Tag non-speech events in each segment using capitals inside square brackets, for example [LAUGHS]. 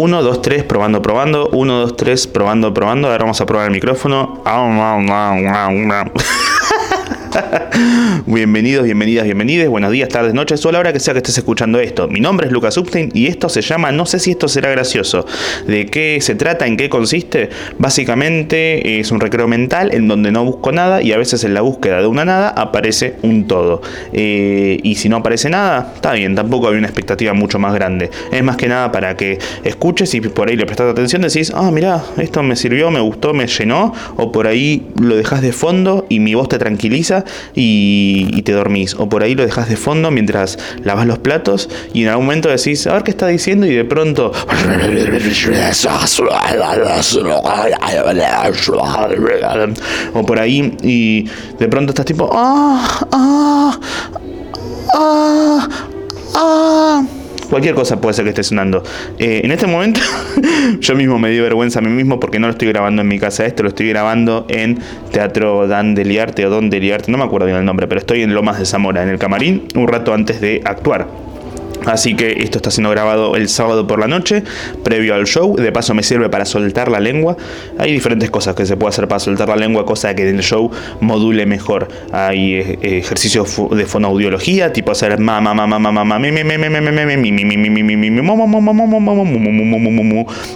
1, 2, 3, probando, probando. 1, 2, 3, probando, probando. Ahora vamos a probar el micrófono. [LAUGHS] Bienvenidos, bienvenidas, bienvenidos. Buenos días, tardes, noches o la hora que sea que estés escuchando esto. Mi nombre es Lucas Upstein y esto se llama No sé si esto será gracioso. ¿De qué se trata? ¿En qué consiste? Básicamente es un recreo mental en donde no busco nada y a veces en la búsqueda de una nada aparece un todo. Eh, y si no aparece nada, está bien, tampoco hay una expectativa mucho más grande. Es más que nada para que escuches y por ahí le prestas atención, decís, ah, mira, esto me sirvió, me gustó, me llenó. O por ahí lo dejas de fondo y mi voz te tranquiliza y, te dormís. O por ahí lo dejas de fondo mientras lavas los platos y en algún momento decís, a ver qué está diciendo y de pronto... O por ahí y de pronto estás tipo... ah, ah, ah, ah cualquier cosa puede ser que esté sonando. Eh, en este momento, [LAUGHS] yo mismo me di vergüenza a mí mismo porque no lo estoy grabando en mi casa esto, lo estoy grabando en Teatro Dan Deliarte o Don Deliarte, no me acuerdo bien el nombre, pero estoy en Lomas de Zamora, en el camarín, un rato antes de actuar. Así que esto está siendo grabado el sábado por la noche, previo al show. De paso me sirve para soltar la lengua. Hay diferentes cosas que se puede hacer para soltar la lengua, cosa que en el show module mejor. Hay ejercicios de fonoaudiología, tipo hacer ma ma ma ma ma ma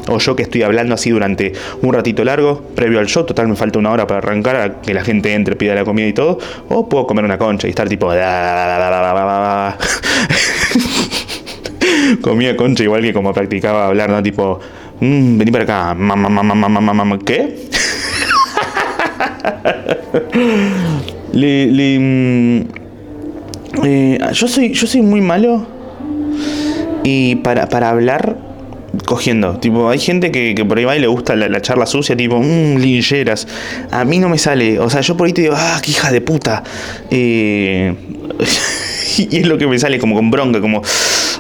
o yo que estoy hablando así durante un ratito largo, previo al show, total me falta una hora para arrancar, a que la gente entre, pida la comida y todo, o puedo comer una concha y estar tipo [LAUGHS] comía concha igual que como practicaba hablar, ¿no? Tipo, mmm, vení para acá, mamá, mamá, mamá, mamá, ¿qué? [LAUGHS] le, le, eh, yo soy yo soy muy malo y para, para hablar cogiendo. Tipo, hay gente que, por ahí va y le gusta la, charla sucia, tipo, mmm. A mí no me sale. O sea, yo por ahí te digo, ah, qué hija de puta. Eh, [LAUGHS] [LAUGHS] y es lo que me sale como con bronca, como,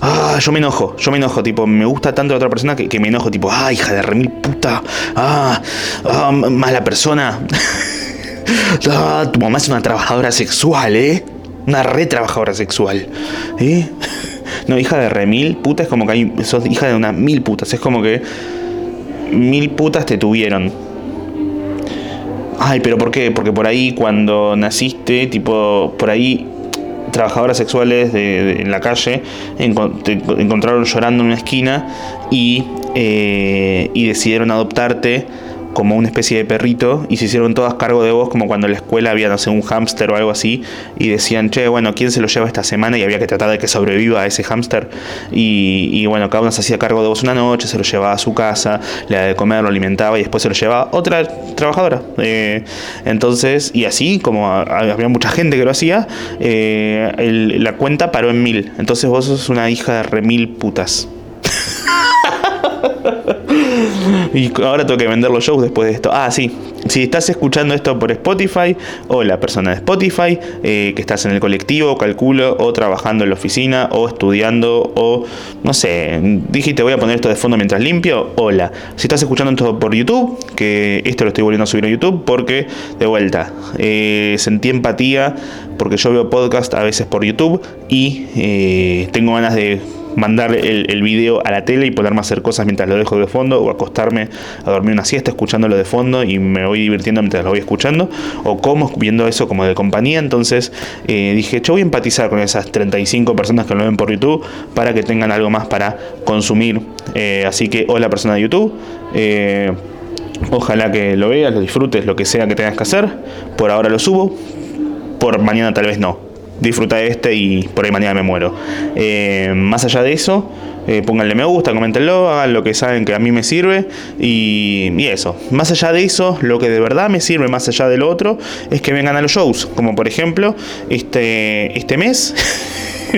ah, yo me enojo, yo me enojo, tipo, me gusta tanto la otra persona que, me enojo, tipo, ah, hija de remil puta, ah, ah mala persona. [LAUGHS] ah, tu mamá es una trabajadora sexual, ¿eh? Una re trabajadora sexual, ¿eh? [LAUGHS] No, hija de remil puta es como que hay, sos hija de una mil putas, es como que mil putas te tuvieron. Ay, pero ¿por qué? Porque por ahí cuando naciste, tipo, por ahí trabajadoras sexuales de, en la calle encontraron llorando en una esquina y, eh, y decidieron adoptarte como una especie de perrito y se hicieron todas cargo de vos como cuando en la escuela había, no sé, un hámster o algo así y decían, che, bueno, ¿quién se lo lleva esta semana? Y había que tratar de que sobreviva a ese hámster y, bueno, cada uno se hacía cargo de vos una noche, se lo llevaba a su casa, le daba de comer, lo alimentaba y después se lo llevaba otra trabajadora. Eh, entonces, y así, como había mucha gente que lo hacía, eh, la cuenta paró en mil. Entonces vos sos una hija de remil putas. [LAUGHS] y ahora tengo que vender los shows después de esto. Ah, sí. Si estás escuchando esto por Spotify, o la persona de Spotify, eh, que estás en el colectivo, calculo, o trabajando en la oficina, o estudiando, o no sé, dije te voy a poner esto de fondo mientras limpio. Hola. Si estás escuchando esto por YouTube, que esto lo estoy volviendo a subir a YouTube, porque de vuelta, eh, sentí empatía, porque yo veo podcast a veces por YouTube y eh, tengo ganas de mandar el, video a la tele y ponerme hacer cosas mientras lo dejo de fondo o acostarme a dormir una siesta escuchándolo de fondo y me voy divirtiendo mientras lo voy escuchando o como viendo eso como de compañía. Entonces eh, dije yo voy a empatizar con esas 35 personas que lo ven por YouTube para que tengan algo más para consumir eh, así que hola persona de YouTube. Eh, ojalá que lo veas lo disfrutes lo que sea que tengas que hacer. Por ahora lo subo por mañana tal vez no disfruta este y por ahí mañana me muero. Eh, más allá de eso, eh, pónganle me gusta, coméntenlo, hagan lo que saben que a mí me sirve y, y, eso. Más allá de eso, lo que de verdad me sirve, más allá del otro, es que vengan a los shows, como por ejemplo este, este mes.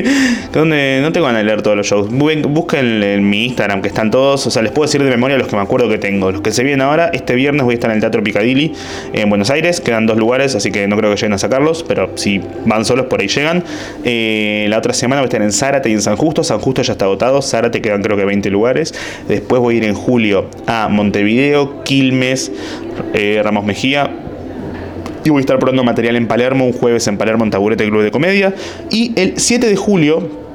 [LAUGHS] donde no tengo ganas de leer todos los shows. Busquen en mi Instagram, que están todos. O sea, les puedo decir de memoria los que me acuerdo que tengo. Los que se vienen ahora, este viernes voy a estar en el Teatro Picadilly en Buenos Aires. Quedan dos lugares, así que no creo que lleguen a sacarlos. Pero si van solos, por ahí llegan. Eh, la otra semana voy a estar en Zárate y en San Justo. San Justo ya está agotado. Zárate quedan creo que 20 lugares. Después voy a ir en julio a Montevideo, Quilmes, eh, Ramos Mejía y voy a estar probando material en Palermo, un jueves en Palermo en Taburete Club de Comedia. Y el 7 de julio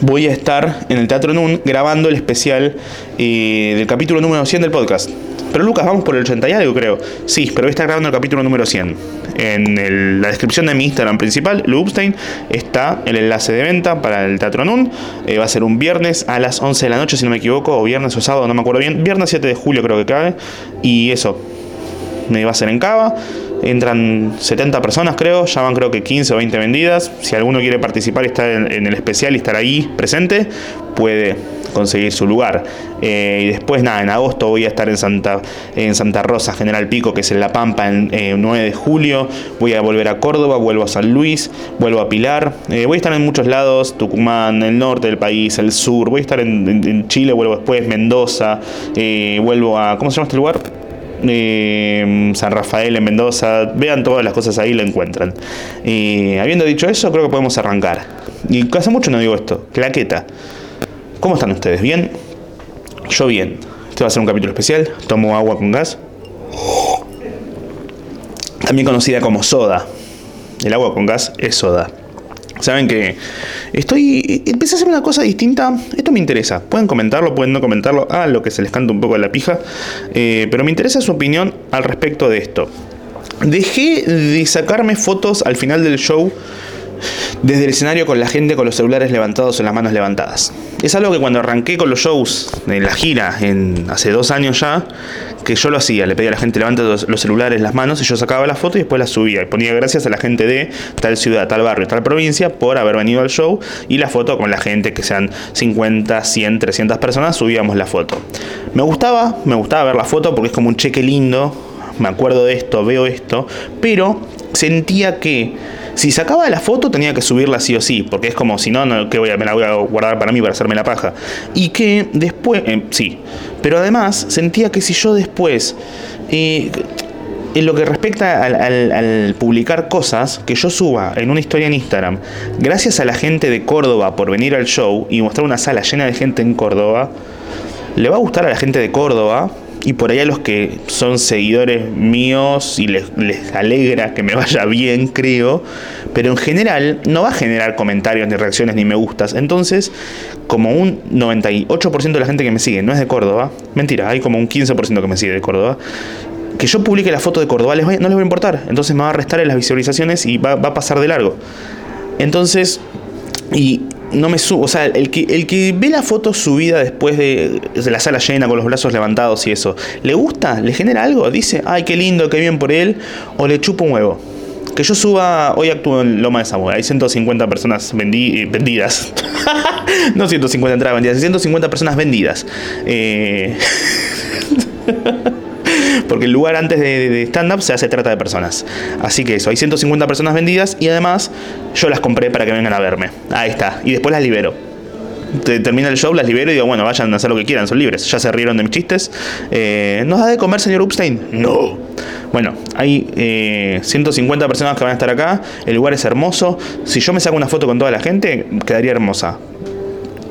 voy a estar en el Teatro Nun grabando el especial eh, del capítulo número 100 del podcast. Pero Lucas, vamos por el 80 y algo creo. Sí, pero voy a estar grabando el capítulo número 100. En la descripción de mi Instagram principal, Lubstein, está el enlace de venta para el Teatro Nun. Eh, va a ser un viernes a las 11 de la noche, si no me equivoco, o viernes o sábado, no me acuerdo bien. Viernes 7 de julio creo que cae. Y eso, me va a ser en Cava. Entran 70 personas, creo. Ya van, creo que 15 o 20 vendidas. Si alguno quiere participar y estar en, el especial y estar ahí presente, puede conseguir su lugar. Eh, y después, nada, en agosto voy a estar en Santa, en Santa Rosa, General Pico, que es en La Pampa, el 9 de julio. Voy a volver a Córdoba, vuelvo a San Luis, vuelvo a Pilar. Eh, voy a estar en muchos lados: Tucumán, el norte del país, el sur. Voy a estar en, Chile, vuelvo después, Mendoza. Eh, vuelvo a. ¿Cómo se llama este lugar? Eh, San Rafael en Mendoza, vean todas las cosas ahí, lo encuentran. Y habiendo dicho eso, creo que podemos arrancar. Y hace mucho no digo esto, claqueta. ¿Cómo están ustedes? ¿Bien? Yo bien. Este va a ser un capítulo especial. Tomo agua con gas. También conocida como soda. El agua con gas es soda. Saben que estoy. Empecé a hacer una cosa distinta. Esto me interesa. Pueden comentarlo, pueden no comentarlo. Ah, lo que se les canta un poco de la pija. Eh, pero me interesa su opinión al respecto de esto. Dejé de sacarme fotos al final del show desde el escenario con la gente con los celulares levantados o las manos levantadas. Es algo que cuando arranqué con los shows en la gira, en, hace dos años ya, que yo lo hacía, le pedía a la gente levante los, celulares, las manos, y yo sacaba la foto y después la subía. Y ponía gracias a la gente de tal ciudad, tal barrio, tal provincia por haber venido al show y la foto con la gente, que sean 50, 100, 300 personas, subíamos la foto. Me gustaba, me gustaba ver la foto porque es como un cheque lindo, me acuerdo de esto, veo esto, pero sentía que si sacaba la foto tenía que subirla sí o sí, porque es como si no, no voy a, me la voy a guardar para mí para hacerme la paja. Y que después, eh, sí, pero además sentía que si yo después... Eh, en lo que respecta al, publicar cosas, que yo suba en una historia en Instagram, gracias a la gente de Córdoba por venir al show y mostrar una sala llena de gente en Córdoba, le va a gustar a la gente de Córdoba y por ahí a los que son seguidores míos y les, alegra que me [LAUGHS] vaya bien, creo, pero en general no va a generar comentarios, ni reacciones, ni me gustas. Entonces, como un 98% de la gente que me sigue no es de Córdoba, mentira, hay como un 15% que me sigue de Córdoba, que yo publique la foto de Córdoba no les va a importar, entonces me va a restar en las visualizaciones y va, va a pasar de largo. Entonces, y no me subo, o sea, el que, el que ve la foto subida después de, la sala llena con los brazos levantados y eso, ¿le gusta? ¿Le genera algo? Dice, ay, qué lindo, qué bien por él, o le chupa un huevo. Que yo suba, hoy actúo en Loma de Zamora, hay 150 personas vendidas. [LAUGHS] no 150 entradas vendidas, 150 personas vendidas. Eh... [LAUGHS] porque el lugar antes de, stand-up se hace trata de personas. Así que eso, hay 150 personas vendidas y además yo las compré para que vengan a verme. Ahí está, y después las libero. Termina el show, las libero y digo, bueno, vayan a hacer lo que quieran, son libres. Ya se rieron de mis chistes. Eh, ¿Nos da de comer, señor Upstein? No. Bueno, hay 150 eh, personas que van a estar acá. El lugar es hermoso. Si yo me saco una foto con toda la gente, quedaría hermosa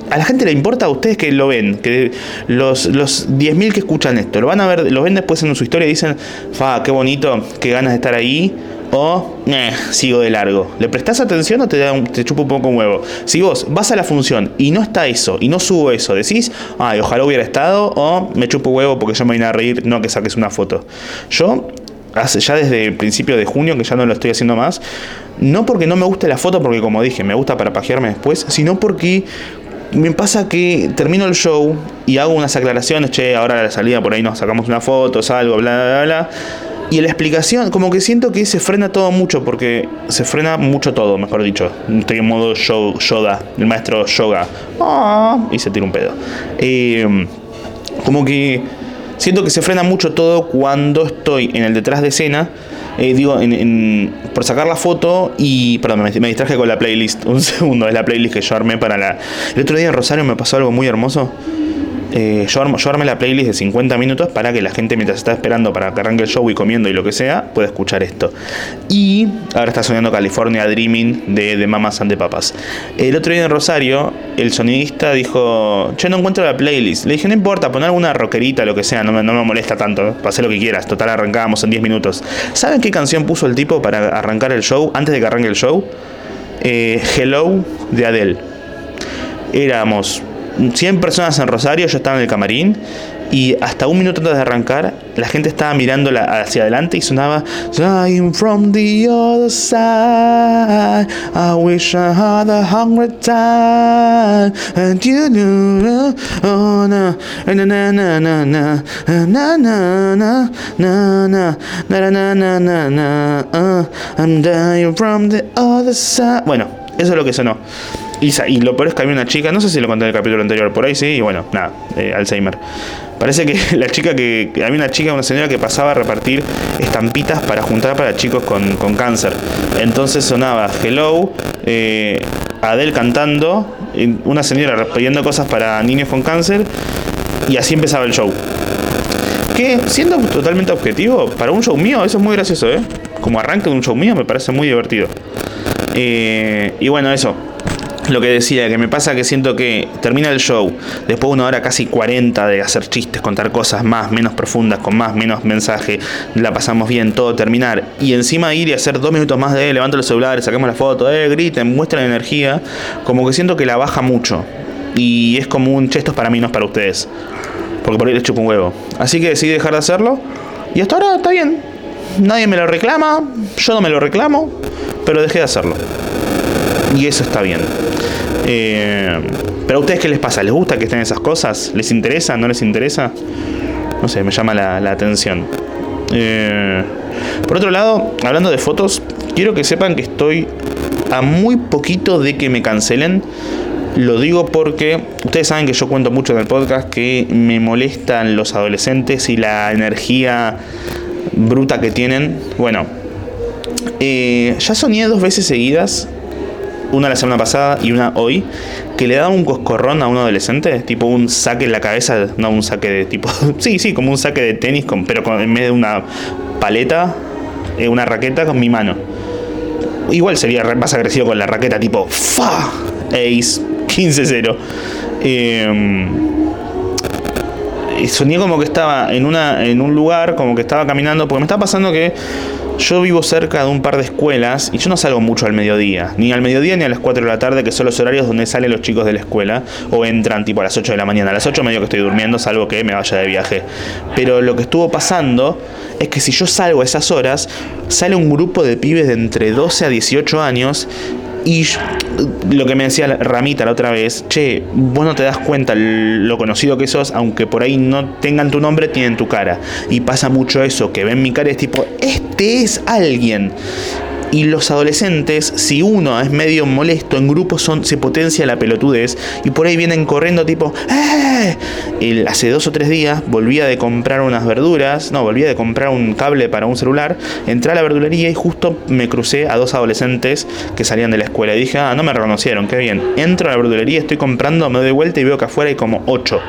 a la gente le importa a ustedes que lo ven, que los, los 10.000 que escuchan esto, lo van a ver, lo ven después en su historia y dicen, fa, qué bonito, qué ganas de estar ahí, o, eh, sigo de largo. ¿Le prestás atención o te, da un, te chupa un poco un huevo? Si vos vas a la función y no está eso, y no subo eso, decís, ay, ojalá hubiera estado, o me chupo huevo porque yo me vine a reír, no que saques una foto. Yo, hace, ya desde el principio de junio, que ya no lo estoy haciendo más, no porque no me guste la foto, porque como dije, me gusta para pajearme después, sino porque me pasa que termino el show y hago unas aclaraciones, che, ahora la salida por ahí nos sacamos una foto, salgo, bla, bla, bla. Y en la explicación, como que siento que se frena todo mucho, porque se frena mucho todo, mejor dicho. Estoy en modo show, yoga, el maestro yoga. Ah, y se tira un pedo. Eh, como que siento que se frena mucho todo cuando estoy en el detrás de escena eh, digo, en, por sacar la foto y, perdón, me, distraje con la playlist, [LAUGHS] un segundo, es la playlist que yo armé para la... El otro día en Rosario me pasó algo muy hermoso. Eh, yo, armé la playlist de 50 minutos para que la gente mientras está esperando para que arranque el show y comiendo y lo que sea, pueda escuchar esto. Y ahora está sonando California Dreaming de, de Mamas and the Papas. El otro día en Rosario, el sonidista dijo, yo no encuentro la playlist. Le dije, no importa, poner alguna rockerita, lo que sea, no me, no me molesta tanto, hacer lo que quieras, total arrancábamos en 10 minutos. ¿Saben qué canción puso el tipo para arrancar el show, antes de que arranque el show? Eh, Hello de Adele. éramos 100 personas en Rosario, yo estaba en el camarín y hasta un minuto antes de arrancar, la gente estaba mirando hacia adelante y sonaba from the other side. I wish I had a hundred times. And you know, oh, uh, other side. Bueno, eso es lo que sonó. Y, lo peor es que había una chica, no sé si lo conté en el capítulo anterior, por ahí sí, y bueno, nada, eh, Alzheimer. Parece que [LAUGHS] la chica que. Había una chica, una señora que pasaba a repartir estampitas para juntar para chicos con, cáncer. Entonces sonaba Hello, eh, Adele cantando, una señora pidiendo cosas para niños con cáncer, y así empezaba el show. Que, siendo totalmente objetivo, para un show mío, eso es muy gracioso, ¿eh? Como arranque de un show mío, me parece muy divertido. Eh, y bueno, eso lo que decía, que me pasa que siento que termina el show, después de una hora casi 40 de hacer chistes, contar cosas más, menos profundas, con más, menos mensaje, la pasamos bien, todo terminar, y encima ir y hacer dos minutos más de levanto los celulares, sacamos la foto, eh, griten, muestren energía, como que siento que la baja mucho. Y es como un chesto para mí, no es para ustedes. Porque por ahí les chupo un huevo. Así que decidí dejar de hacerlo. Y hasta ahora está bien. Nadie me lo reclama, yo no me lo reclamo, pero dejé de hacerlo. Y eso está bien. Eh, pero a ustedes qué les pasa? ¿Les gusta que estén esas cosas? ¿Les interesa? ¿No les interesa? No sé, me llama la, atención. Eh, por otro lado, hablando de fotos, quiero que sepan que estoy a muy poquito de que me cancelen. Lo digo porque ustedes saben que yo cuento mucho en el podcast que me molestan los adolescentes y la energía bruta que tienen. Bueno, eh, ya soñé dos veces seguidas una la semana pasada y una hoy, que le da un coscorrón a un adolescente, tipo un saque en la cabeza, no un saque de tipo, [LAUGHS] sí, sí, como un saque de tenis, con, pero con, en vez de una paleta, eh, una raqueta con mi mano. Igual sería más agresivo con la raqueta, tipo, ¡fa! Ace, 15-0. Eh, soñé como que estaba en, una, en un lugar, como que estaba caminando, porque me está pasando que yo vivo cerca de un par de escuelas y yo no salgo mucho al mediodía, ni al mediodía ni a las 4 de la tarde, que son los horarios donde salen los chicos de la escuela, o entran tipo a las 8 de la mañana. A las 8 medio que estoy durmiendo, salvo que me vaya de viaje. Pero lo que estuvo pasando es que si yo salgo a esas horas, sale un grupo de pibes de entre 12 a 18 años y lo que me decía Ramita la otra vez, che, vos no te das cuenta lo conocido que sos, aunque por ahí no tengan tu nombre, tienen tu cara. Y pasa mucho eso, que ven mi cara y es tipo, este es alguien. Y los adolescentes, si uno es medio molesto en grupo, son, se potencia la pelotudez. Y por ahí vienen corriendo tipo, ¡eh! hace dos o tres días volvía de comprar unas verduras, no, volvía de comprar un cable para un celular. Entré a la verdulería y justo me crucé a dos adolescentes que salían de la escuela. Y dije, ah, no me reconocieron, qué bien. Entro a la verdulería, estoy comprando, me doy vuelta y veo que afuera hay como ocho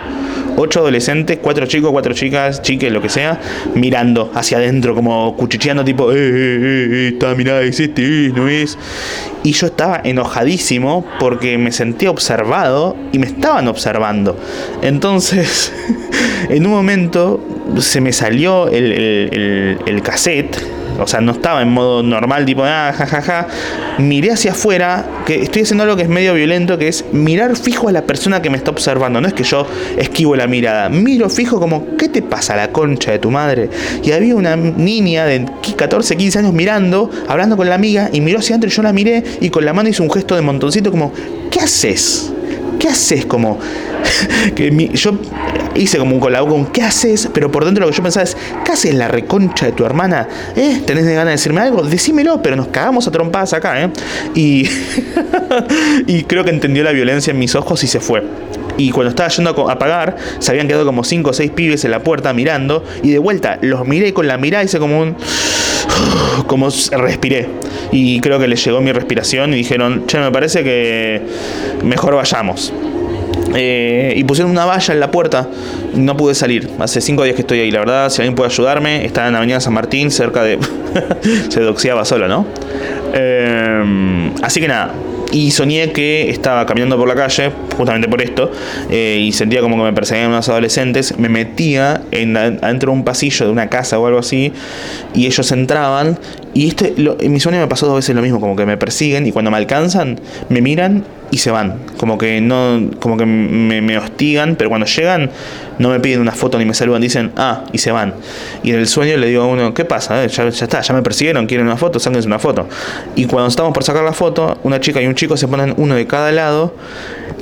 ocho adolescentes, cuatro chicos, cuatro chicas, chiques, lo que sea, mirando hacia adentro, como cuchicheando, tipo, eh, eh, eh, eh está, mirá, Y yo estaba enojadísimo porque me sentía observado y me estaban observando. Entonces, [LAUGHS] en un momento se me salió el, el, el cassette o sea, no estaba en modo normal, tipo, ah, jajaja. Miré hacia afuera, que estoy haciendo algo que es medio violento, que es mirar fijo a la persona que me está observando. No es que yo esquivo la mirada, miro fijo como, ¿qué te pasa la concha de tu madre? Y había una niña de 14, 15 años mirando, hablando con la amiga, y miró hacia adentro y yo la miré y con la mano hizo un gesto de montoncito como, ¿qué haces? ¿Qué haces? Como, [LAUGHS] que yo hice como un colado con ¿qué haces? Pero por dentro lo que yo pensaba es, ¿qué haces la reconcha de tu hermana? ¿Eh? ¿Tenés ganas de decirme algo? Decímelo, pero nos cagamos a trompadas acá, ¿eh? Y [LAUGHS] creo que entendió la violencia en mis ojos y se fue. Y cuando estaba yendo a pagar, se habían quedado como 5 o 6 pibes en la puerta mirando. Y de vuelta los miré con la mirada hice como un. [SIGHS] como respiré. Y creo que les llegó mi respiración y dijeron, che, me parece que mejor vayamos. Eh, y pusieron una valla en la puerta. No pude salir. Hace cinco días que estoy ahí. La verdad, si alguien puede ayudarme, está en Avenida San Martín, cerca de. [LAUGHS] Se doxiaba solo, ¿no? Eh, así que nada. Y soñé que estaba caminando por la calle, justamente por esto, eh, y sentía como que me perseguían unos adolescentes. Me metía en, adentro de un pasillo de una casa o algo así, y ellos entraban. Y este, en mi sueño me pasó dos veces lo mismo, como que me persiguen y cuando me alcanzan, me miran y se van. Como que no, como que me, me, hostigan, pero cuando llegan no me piden una foto ni me saludan, dicen, ah, y se van. Y en el sueño le digo a uno, ¿qué pasa? Eh, ya, ya, está, ya me persiguieron, quieren una foto, sáquense una foto. Y cuando estamos por sacar la foto, una chica y un chico se ponen uno de cada lado.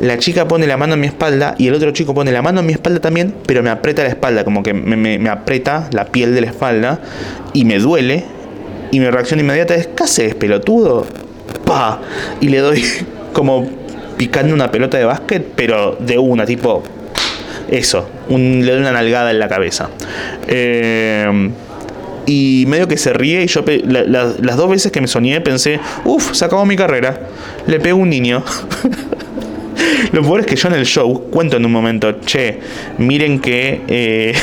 La chica pone la mano en mi espalda y el otro chico pone la mano en mi espalda también, pero me aprieta la espalda, como que me, me aprieta la piel de la espalda y me duele. Y mi reacción inmediata es, ¿qué haces, pelotudo? ¡Pa! Y le doy [LAUGHS] como picando una pelota de básquet, pero de una, tipo eso, le doy una nalgada en la cabeza. Eh, y medio que se ríe y yo las dos veces que me soñé pensé, uff, se acabó mi carrera, le pego un niño. [LAUGHS] [LAUGHS] Lo peor es que yo en el show cuento en un momento, che, miren que eh,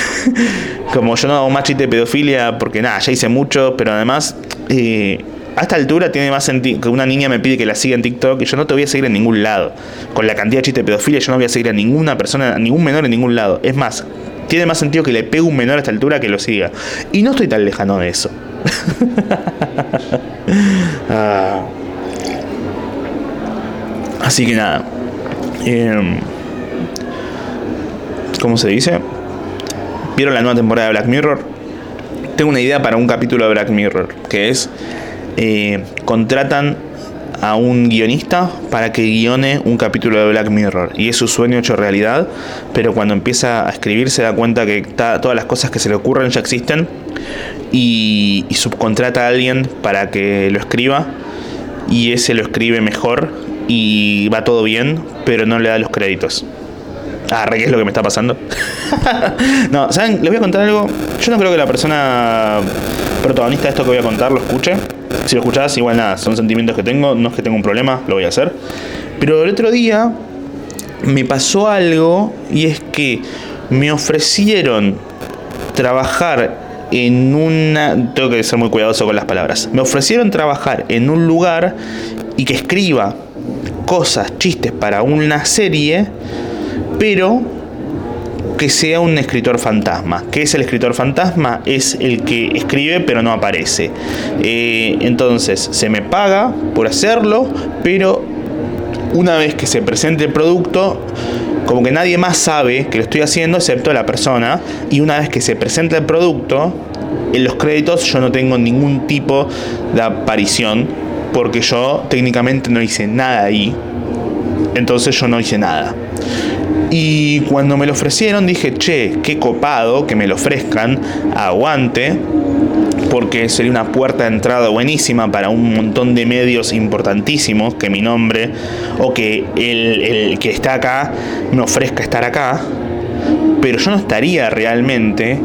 [LAUGHS] como yo no hago más chiste de pedofilia, porque nada, ya hice mucho, pero además eh, a esta altura tiene más sentido que una niña me pide que la siga en TikTok y yo no te voy a seguir en ningún lado. Con la cantidad de chistes de pedofilia yo no voy a seguir a ninguna persona, a ningún menor en ningún lado. Es más, tiene más sentido que le pegue un menor a esta altura que lo siga. Y no estoy tan lejano de eso. [LAUGHS] Ah. Así que nada. Em, ¿Cómo se dice? ¿Vieron la nueva temporada de Black Mirror? Tengo una idea para un capítulo de Black Mirror, que es eh, contratan a un guionista para que guione un capítulo de Black Mirror. Y es su sueño hecho realidad, pero cuando empieza a escribir se da cuenta que todas las cosas que se le ocurren ya existen y, y, subcontrata a alguien para que lo escriba y ese lo escribe mejor y va todo bien, pero no le da los créditos. Ah, ¿qué es lo que me está pasando? [LAUGHS] no, ¿saben? Les voy a contar algo. Yo no creo que la persona protagonista de esto que voy a contar lo escuche. Si lo escuchás, igual nada, son sentimientos que tengo, no es que tenga un problema, lo voy a hacer. Pero el otro día me pasó algo y es que me ofrecieron trabajar en una... Tengo que ser muy cuidadoso con las palabras. Me ofrecieron trabajar en un lugar y que escriba cosas, chistes para una serie, pero que sea un escritor fantasma. ¿Qué es el escritor fantasma? Es el que escribe pero no aparece. Eh, entonces se me paga por hacerlo, pero una vez que se presente el producto, como que nadie más sabe que lo estoy haciendo excepto la persona. Y una vez que se presenta el producto, en los créditos yo no tengo ningún tipo de aparición porque yo técnicamente no hice nada ahí. Entonces yo no hice nada. Y cuando me lo ofrecieron dije, che, qué copado que me lo ofrezcan, aguante, porque sería una puerta de entrada buenísima para un montón de medios importantísimos, que mi nombre o que el, que está acá me ofrezca estar acá, pero yo no estaría realmente,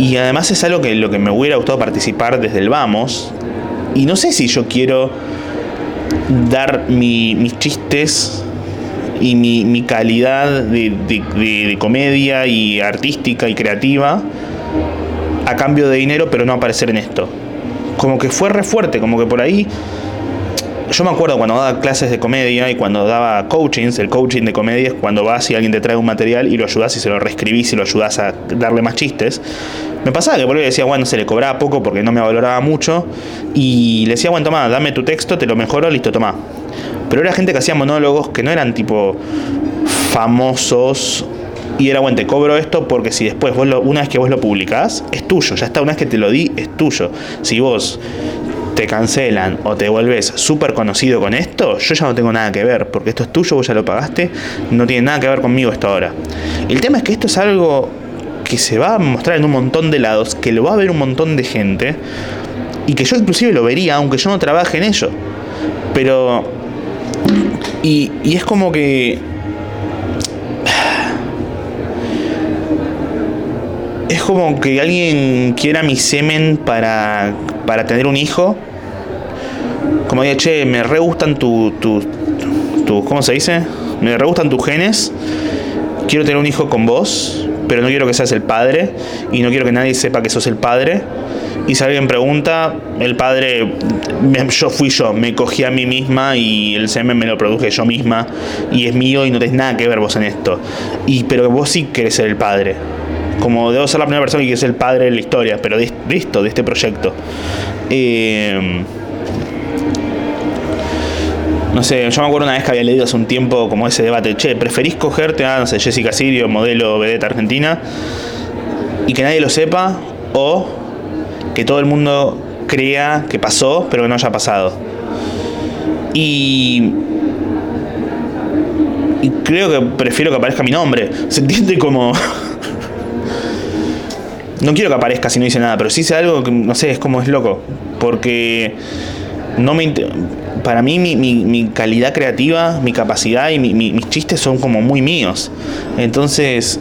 y además es algo que lo que me hubiera gustado participar desde el vamos, y no sé si yo quiero dar mis chistes y mi, calidad de, comedia y artística y creativa a cambio de dinero, pero no aparecer en esto. Como que fue re fuerte, como que por ahí. Yo me acuerdo cuando daba clases de comedia y cuando daba coachings, el coaching de comedia es cuando vas y alguien te trae un material y lo ayudas y se lo reescribís y lo ayudas a darle más chistes. Me pasaba que por ahí decía, bueno, se le cobraba poco porque no me valoraba mucho. Y le decía, bueno, toma, dame tu texto, te lo mejoro, listo, toma. Pero era gente que hacía monólogos que no eran tipo famosos. Y era, bueno, te cobro esto porque si después vos lo, una vez que vos lo publicás, es tuyo, ya está, una vez que te lo di, es tuyo. Si vos te cancelan o te vuelves súper conocido con esto, yo ya no tengo nada que ver, porque esto es tuyo, vos ya lo pagaste, no tiene nada que ver conmigo esto ahora. El tema es que esto es algo que se va a mostrar en un montón de lados, que lo va a ver un montón de gente, y que yo inclusive lo vería, aunque yo no trabaje en ello. Pero y, es como que... Es como que alguien quiera mi semen para, para tener un hijo. Como dice, che, me re gustan tu, tu, tu, ¿Cómo se dice? Me re gustan tus genes. Quiero tener un hijo con vos, pero no quiero que seas el padre. Y no quiero que nadie sepa que sos el padre y si alguien pregunta, el padre, yo fui yo, me cogí a mí misma y el semen me lo produje yo misma y es mío y no tenés nada que ver vos en esto. Y, pero vos sí querés ser el padre. Como debo ser la primera persona que ser el padre de la historia, pero de, esto, de este proyecto. Eh, no sé, yo me acuerdo una vez que había leído hace un tiempo como ese debate, che, ¿preferís cogerte a, no sé, Jessica Sirio, modelo vedette argentina, y que nadie lo sepa, o que todo el mundo crea que pasó, pero que no haya pasado? Y y creo que prefiero que aparezca mi nombre. ¿Se entiende como.? [LAUGHS] no quiero que aparezca si no dice nada, pero si dice algo que, no sé, es como es loco. Porque no me para mí mi, calidad creativa, mi capacidad y mis chistes son como muy míos. Entonces,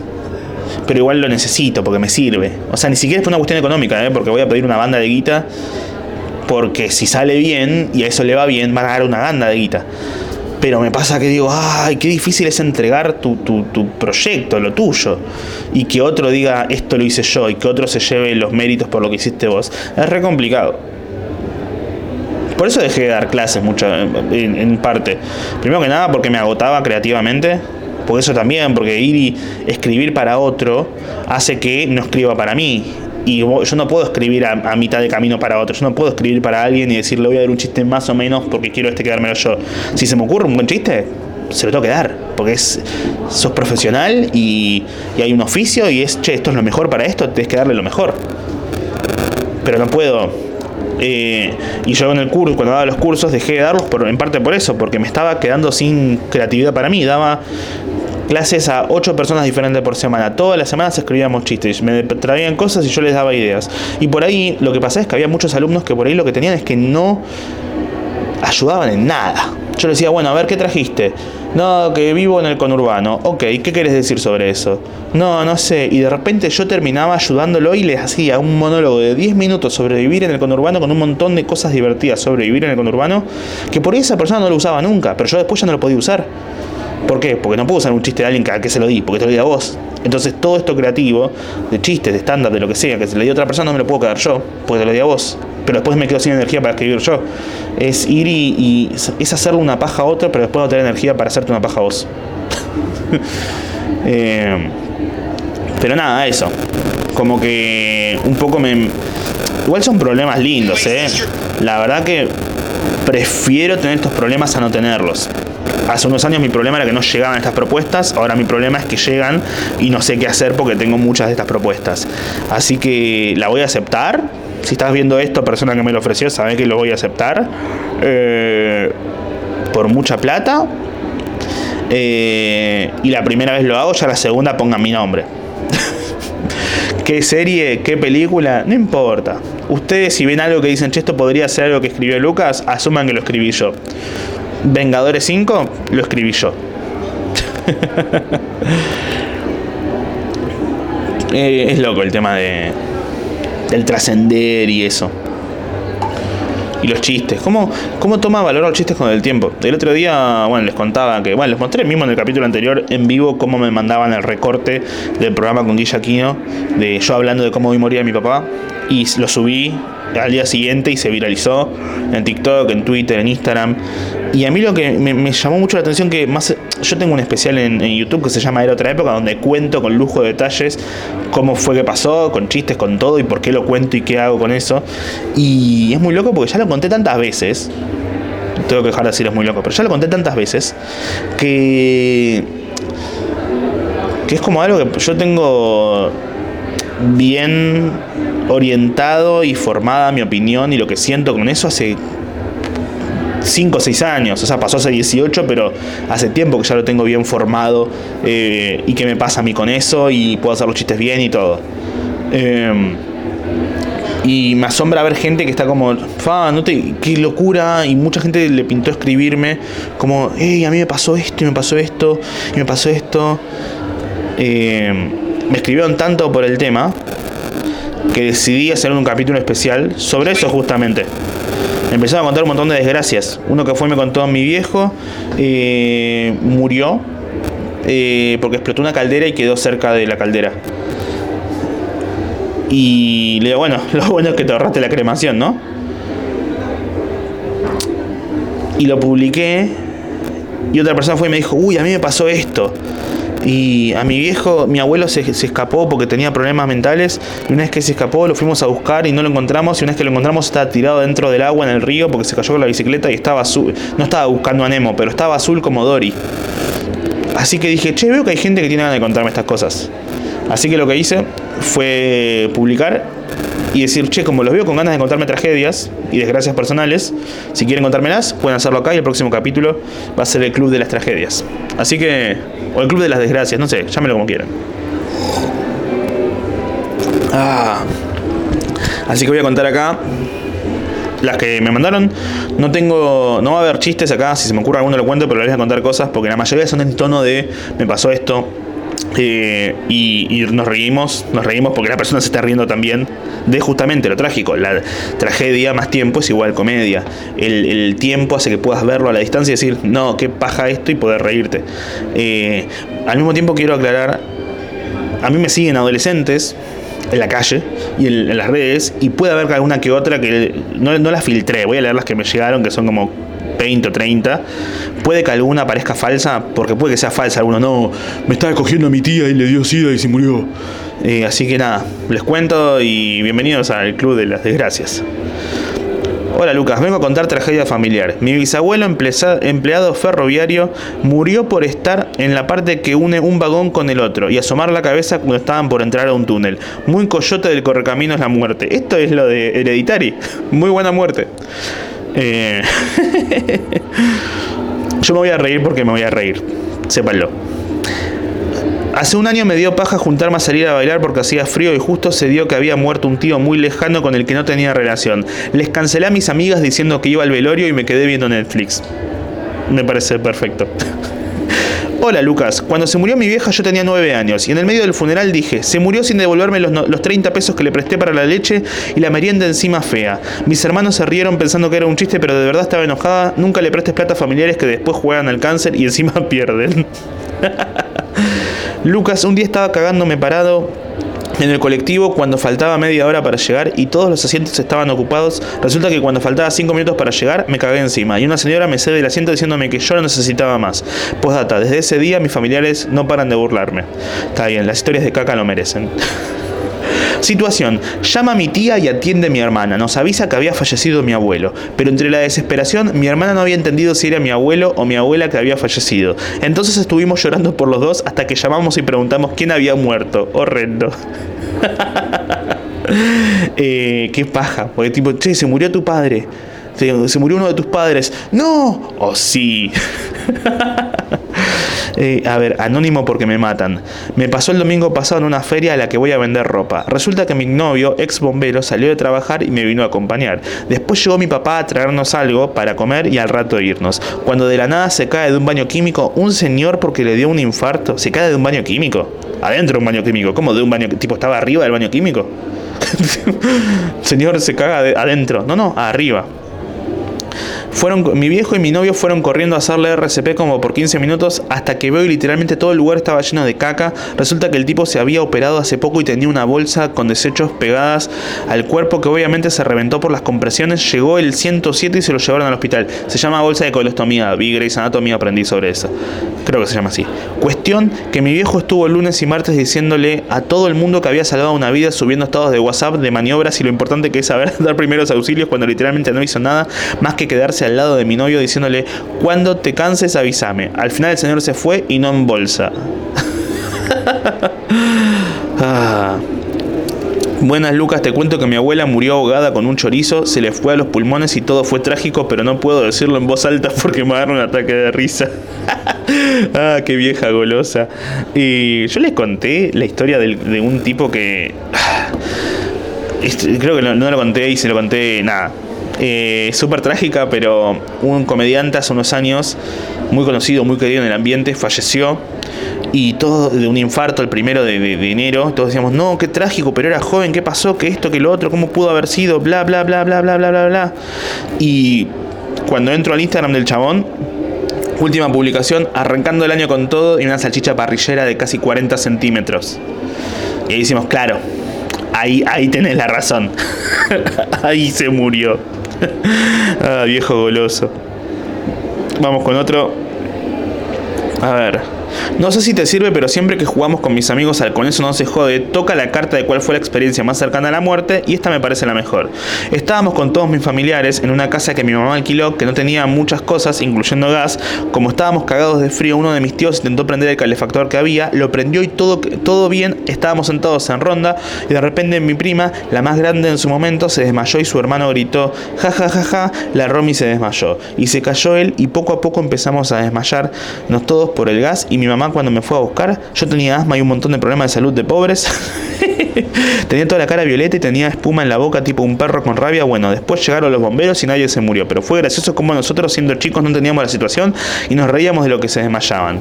pero igual lo necesito porque me sirve. O sea, ni siquiera es por una cuestión económica, ¿eh? porque voy a pedir una banda de guita, porque si sale bien y a eso le va bien, van a dar una banda de guita. Pero me pasa que digo, ay, qué difícil es entregar tu, tu, tu, proyecto, lo tuyo. Y que otro diga, esto lo hice yo, y que otro se lleve los méritos por lo que hiciste vos. Es re complicado. Por eso dejé de dar clases mucho, en, parte. Primero que nada porque me agotaba creativamente. Por eso también, porque ir y escribir para otro hace que no escriba para mí. Y yo no puedo escribir a, mitad de camino para otro. Yo no puedo escribir para alguien y decirle voy a dar un chiste más o menos porque quiero este quedármelo yo. Si se me ocurre un buen chiste, se lo tengo que dar. Porque es, sos profesional y, y hay un oficio y es, che, esto es lo mejor para esto, tienes que darle lo mejor. Pero no puedo eh, y yo en el curso, cuando daba los cursos, dejé de darlos en parte por eso, porque me estaba quedando sin creatividad para mí. Daba clases a ocho personas diferentes por semana. Todas las semanas escribíamos chistes, me traían cosas y yo les daba ideas. Y por ahí lo que pasaba es que había muchos alumnos que por ahí lo que tenían es que no ayudaban en nada. Yo le decía, bueno, a ver, ¿qué trajiste? No, que vivo en el conurbano. Ok, ¿qué quieres decir sobre eso? No, no sé. Y de repente yo terminaba ayudándolo y les hacía un monólogo de 10 minutos sobre vivir en el conurbano con un montón de cosas divertidas sobre vivir en el conurbano, que por ahí esa persona no lo usaba nunca, pero yo después ya no lo podía usar. ¿Por qué? Porque no puedo usar un chiste de alguien que, que se lo di, porque te lo di a vos. Entonces todo esto creativo, de chistes, de estándar, de lo que sea, que se le di a otra persona, no me lo puedo quedar yo, porque te lo di a vos pero después me quedo sin energía para escribir yo. Es ir y, es hacerle una paja a otro, pero después no tener energía para hacerte una paja a vos. [LAUGHS] Eh, pero nada, eso. Como que un poco me... Igual son problemas lindos, ¿eh? La verdad que prefiero tener estos problemas a no tenerlos. Hace unos años mi problema era que no llegaban estas propuestas, ahora mi problema es que llegan y no sé qué hacer porque tengo muchas de estas propuestas. Así que la voy a aceptar, si estás viendo esto, persona que me lo ofreció, sabe que lo voy a aceptar. Eh, por mucha plata. Eh, y la primera vez lo hago, ya la segunda pongan mi nombre. [LAUGHS] ¿Qué serie? ¿Qué película? No importa. Ustedes si ven algo que dicen, che, esto podría ser algo que escribió Lucas, asuman que lo escribí yo. Vengadores 5, lo escribí yo. [LAUGHS] Eh, es loco el tema de, el trascender y eso. Y los chistes. ¿Cómo, ¿Cómo toma valor los chistes con el tiempo? El otro día, bueno, les contaba que, bueno, les mostré mismo en el capítulo anterior en vivo cómo me mandaban el recorte del programa con Guilla Aquino, de yo hablando de cómo hoy moría mi papá. Y lo subí al día siguiente y se viralizó en TikTok, en Twitter, en Instagram. Y a mí lo que me, llamó mucho la atención que más yo tengo un especial en, YouTube que se llama Era otra época donde cuento con lujo de detalles cómo fue que pasó, con chistes, con todo y por qué lo cuento y qué hago con eso. Y es muy loco porque ya lo conté tantas veces. Tengo que dejar de decir es muy loco, pero ya lo conté tantas veces que que es como algo que yo tengo bien orientado y formada mi opinión y lo que siento con eso hace 5 o 6 años, o sea, pasó hace 18, pero hace tiempo que ya lo tengo bien formado eh, y qué me pasa a mí con eso y puedo hacer los chistes bien y todo. Em, y me asombra ver gente que está como, fa, no te, qué locura, y mucha gente le pintó escribirme como, hey, a mí me pasó esto y me pasó esto y me pasó esto. Em, me escribieron tanto por el tema que decidí hacer un capítulo especial sobre eso justamente. Empezaba a contar un montón de desgracias. Uno que fue me contó mi viejo, eh, murió eh, porque explotó una caldera y quedó cerca de la caldera. Y le digo, bueno, [LAUGHS] lo bueno es que te ahorraste la cremación, ¿no? Y lo publiqué. Y otra persona fue y me dijo, uy, a mí me pasó esto. Y a mi viejo, mi abuelo se, escapó porque tenía problemas mentales. Y una vez que se escapó, lo fuimos a buscar y no lo encontramos. Y una vez que lo encontramos, estaba tirado dentro del agua en el río porque se cayó con la bicicleta y estaba azul. No estaba buscando a Nemo, pero estaba azul como Dory. Así que dije, che, veo que hay gente que tiene ganas de contarme estas cosas. Así que lo que hice fue publicar y decir, che, como los veo con ganas de contarme tragedias y desgracias personales, si quieren contármelas, pueden hacerlo acá y el próximo capítulo va a ser el Club de las Tragedias. Así que, o el Club de las Desgracias, no sé, llámelo como quieran. Ah. Así que voy a contar acá las que me mandaron. No tengo. No va a haber chistes acá. Si se me ocurre alguno lo cuento, pero les voy a contar cosas. Porque la mayoría son en tono de. Me pasó esto. Eh, y, nos reímos. Nos reímos porque la persona se está riendo también. De justamente lo trágico. La tragedia más tiempo es igual comedia. El, tiempo hace que puedas verlo a la distancia y decir, no, qué paja esto y poder reírte. Eh, al mismo tiempo quiero aclarar. A mí me siguen adolescentes en la calle y en, las redes y puede haber alguna que otra que no, no las filtré, voy a leer las que me llegaron, que son como 20 o 30. Puede que alguna parezca falsa, porque puede que sea falsa. Alguno, no, me estaba cogiendo a mi tía y le dio sida y se murió. Eh, así que nada, les cuento y bienvenidos al Club de las Desgracias. Hola Lucas, vengo a contar tragedia familiar. Mi bisabuelo, empleado ferroviario, murió por estar en la parte que une un vagón con el otro y asomar la cabeza cuando estaban por entrar a un túnel. Muy coyote del correcaminos la muerte. Esto es lo de Hereditary. Muy buena muerte. Eh, [LAUGHS] yo me voy a reír porque me voy a reír. Sépanlo. Hace un año me dio paja juntarme a salir a bailar porque hacía frío y justo se dio que había muerto un tío muy lejano con el que no tenía relación. Les cancelé a mis amigas diciendo que iba al velorio y me quedé viendo Netflix. Me parece perfecto. [LAUGHS] Hola Lucas, cuando se murió mi vieja yo tenía 9 años y en el medio del funeral dije, se murió sin devolverme los, los 30 pesos que le presté para la leche y la merienda encima fea. Mis hermanos se rieron pensando que era un chiste pero de verdad estaba enojada, nunca le prestes plata a familiares que después juegan al cáncer y encima [LAUGHS] pierden. [LAUGHS] Lucas, un día estaba cagándome parado en el colectivo cuando faltaba media hora para llegar y todos los asientos estaban ocupados. Resulta que cuando faltaba 5 minutos para llegar me cagué encima y una señora me cede el asiento diciéndome que yo lo necesitaba más. Postdata, desde ese día mis familiares no paran de burlarme. Está bien, las historias de caca lo merecen. [LAUGHS] Situación. Llama mi tía y atiende a mi hermana. Nos avisa que había fallecido mi abuelo. Pero entre la desesperación, mi hermana no había entendido si era mi abuelo o mi abuela que había fallecido. Entonces estuvimos llorando por los dos hasta que llamamos y preguntamos quién había muerto. Horrendo. [LAUGHS] eh, qué paja. Porque tipo, che, se murió tu padre. Se, se murió uno de tus padres. No. Oh, sí. [LAUGHS] Eh, a ver, anónimo porque me matan. Me pasó el domingo pasado en una feria a la que voy a vender ropa. Resulta que mi novio, ex bombero, salió de trabajar y me vino a acompañar. Después llegó mi papá a traernos algo para comer y al rato irnos. Cuando de la nada se cae de un baño químico, un señor porque le dio un infarto, se cae de un baño químico. Adentro de un baño químico. ¿Cómo de un baño? Tipo, estaba arriba del baño químico. [LAUGHS] señor se caga de adentro. No, no, arriba. Fueron, mi viejo y mi novio fueron corriendo a hacerle RCP como por 15 minutos hasta que veo y literalmente todo el lugar estaba lleno de caca. Resulta que el tipo se había operado hace poco y tenía una bolsa con desechos pegadas al cuerpo que obviamente se reventó por las compresiones. Llegó el 107 y se lo llevaron al hospital. Se llama bolsa de colostomía. Vi Grey's Anatomy aprendí sobre eso. Creo que se llama así. Cuestión que mi viejo estuvo el lunes y martes diciéndole a todo el mundo que había salvado una vida subiendo estados de WhatsApp de maniobras y lo importante que es saber [LAUGHS] dar primeros auxilios cuando literalmente no hizo nada más que quedarse al lado de mi novio diciéndole, cuando te canses avísame. Al final el señor se fue y no en bolsa. [LAUGHS] Ah. Buenas Lucas, te cuento que mi abuela murió ahogada con un chorizo, se le fue a los pulmones y todo fue trágico, pero no puedo decirlo en voz alta porque me agarra un ataque de risa. [LAUGHS] ah, qué vieja golosa. Y yo les conté la historia de, un tipo que... Creo que no lo conté y se lo conté nada eh, súper trágica, pero un comediante hace unos años, muy conocido, muy querido en el ambiente, falleció. Y todo de un infarto el primero de, enero, todos decíamos, no, qué trágico, pero era joven, ¿qué pasó? ¿Qué esto? ¿Qué lo otro? ¿Cómo pudo haber sido? Bla, bla, bla, bla, bla, bla, bla, bla. Y cuando entro al Instagram del chabón, última publicación, arrancando el año con todo y una salchicha parrillera de casi 40 centímetros. Y ahí decimos, claro, ahí, ahí tenés la razón. [LAUGHS] ahí se murió. [LAUGHS] ah, viejo goloso. Vamos con otro. A ver. No sé si te sirve, pero siempre que jugamos con mis amigos al con eso no se jode, toca la carta de cuál fue la experiencia más cercana a la muerte y esta me parece la mejor. Estábamos con todos mis familiares en una casa que mi mamá alquiló que no tenía muchas cosas, incluyendo gas. Como estábamos cagados de frío, uno de mis tíos intentó prender el calefactor que había, lo prendió y todo, todo bien, estábamos sentados en ronda y de repente mi prima, la más grande en su momento, se desmayó y su hermano gritó, ja ja ja ja, la Romy se desmayó. Y se cayó él y poco a poco empezamos a desmayarnos todos por el gas y mi mamá cuando me fue a buscar, yo tenía asma y un montón de problemas de salud de pobres. [LAUGHS] tenía toda la cara violeta y tenía espuma en la boca tipo un perro con rabia. Bueno, después llegaron los bomberos y nadie se murió, pero fue gracioso como nosotros siendo chicos no entendíamos la situación y nos reíamos de lo que se desmayaban.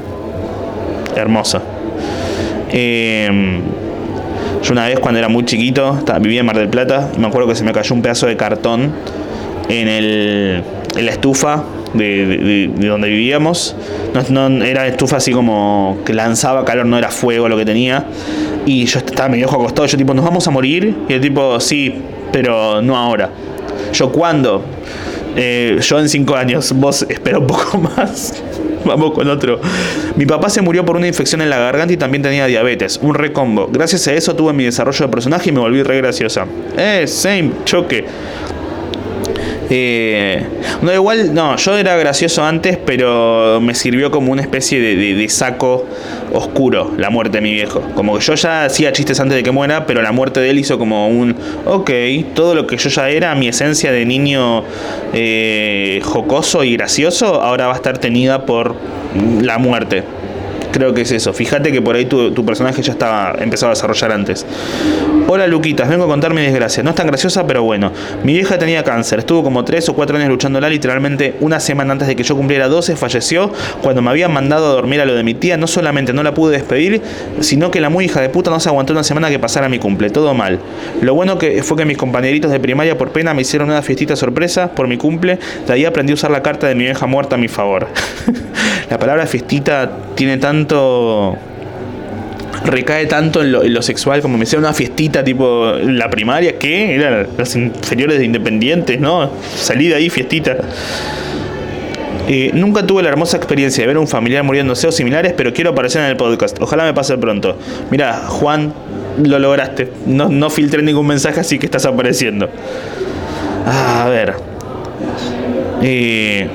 Hermoso. Em, yo una vez cuando era muy chiquito, vivía en Mar del Plata, y me acuerdo que se me cayó un pedazo de cartón en, el, en la estufa de, donde vivíamos. No, era estufa así como que lanzaba calor, no era fuego lo que tenía. Y yo estaba medio viejo acostado, yo tipo, ¿nos vamos a morir? Y el tipo, sí, pero no ahora. Yo, ¿cuándo? Eh, yo en cinco años, vos espera un poco [LAUGHS] más. Vamos con otro. Mi papá se murió por una infección en la garganta y también tenía diabetes. Un recombo. Gracias a eso tuve mi desarrollo de personaje y me volví re graciosa. Eh, same, choque. Eh, no, igual, no, yo era gracioso antes, pero me sirvió como una especie de, saco oscuro la muerte de mi viejo. Como que yo ya hacía chistes antes de que muera, pero la muerte de él hizo como un, ok, todo lo que yo ya era, mi esencia de niño eh, jocoso y gracioso, ahora va a estar tenida por la muerte. Creo que es eso. Fíjate que por ahí tu, personaje ya estaba empezado a desarrollar antes. Hola Luquitas, vengo a contar mi desgracia. No es tan graciosa, pero bueno. Mi vieja tenía cáncer. Estuvo como 3 o 4 años luchándola. Literalmente una semana antes de que yo cumpliera 12 falleció. Cuando me habían mandado a dormir a lo de mi tía, no solamente no la pude despedir, sino que la muy hija de puta no se aguantó una semana que pasara mi cumple. Todo mal. Lo bueno que fue que mis compañeritos de primaria por pena me hicieron una fiestita sorpresa por mi cumple. De ahí aprendí a usar la carta de mi vieja muerta a mi favor. [LAUGHS] la palabra fiestita tiene recae tanto en lo, sexual como me hicieron una fiestita tipo la primaria que eran las inferiores de independientes no salí de ahí fiestita eh, nunca tuve la hermosa experiencia de ver a un familiar muriéndose o similares, pero quiero aparecer en el podcast. Ojalá me pase pronto. Mira, Juan, lo lograste. No, no filtré ningún mensaje, así que estás apareciendo. Ah, a ver. Eh,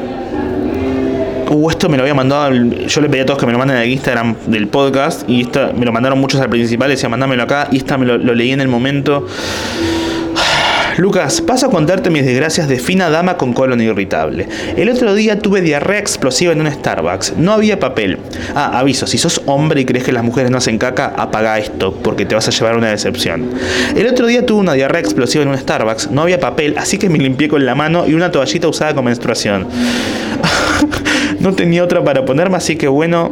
esto me lo había mandado, yo le pedí a todos que me lo manden al Instagram del podcast y esta, me lo mandaron muchos al principal, decía mandámelo acá y esta me lo, leí en el momento. [SIGHS] Lucas, paso a contarte mis desgracias de fina dama con colon irritable. El otro día tuve diarrea explosiva en un Starbucks. No había papel. Ah, aviso, si sos hombre y crees que las mujeres no hacen caca, apaga esto, porque te vas a llevar una decepción. El otro día tuve una diarrea explosiva en un Starbucks. No había papel, así que me limpié con la mano y una toallita usada con menstruación. [LAUGHS] no tenía otra para ponerme, así que bueno,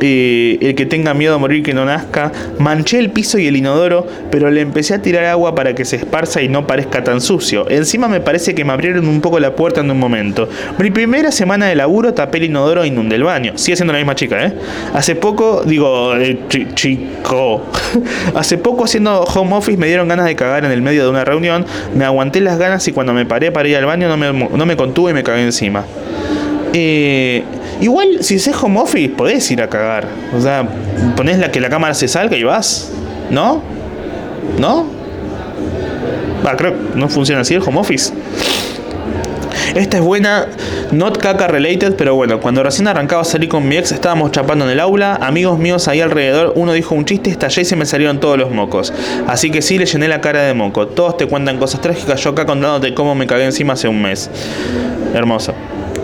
el que tenga miedo a morir que no nazca. Manché el piso y el inodoro, pero le empecé a tirar agua para que se esparza y no parezca tan sucio. Encima me parece que me abrieron un poco la puerta en un momento. Mi primera semana de laburo tapé el inodoro e inundé el baño. Sigue siendo la misma chica, ¿eh? Hace poco, digo, eh, chico. [LAUGHS] Hace poco haciendo home office me dieron ganas de cagar en el medio de una reunión. Me aguanté las ganas y cuando me paré para ir al baño no me, no me contuve y me cagué encima. Eh, igual, si es home office, podés ir a cagar. O sea, ponés la que la cámara se salga y vas. ¿No? ¿No? Ah, creo que no funciona así el home office. Esta es buena, not caca related, pero bueno, cuando recién arrancaba a salir con mi ex, estábamos chapando en el aula, amigos míos ahí alrededor, uno dijo un chiste, estallé y se me salieron todos los mocos. Así que sí, le llené la cara de moco. Todos te cuentan cosas trágicas, yo acá contándote cómo me cagué encima hace un mes. Hermoso.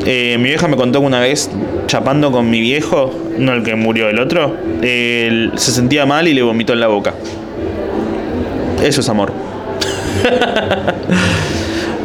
Eh, mi vieja me contó que una vez, chapando con mi viejo, no el que murió, el otro, se sentía mal y le vomitó en la boca. Eso es amor. [LAUGHS]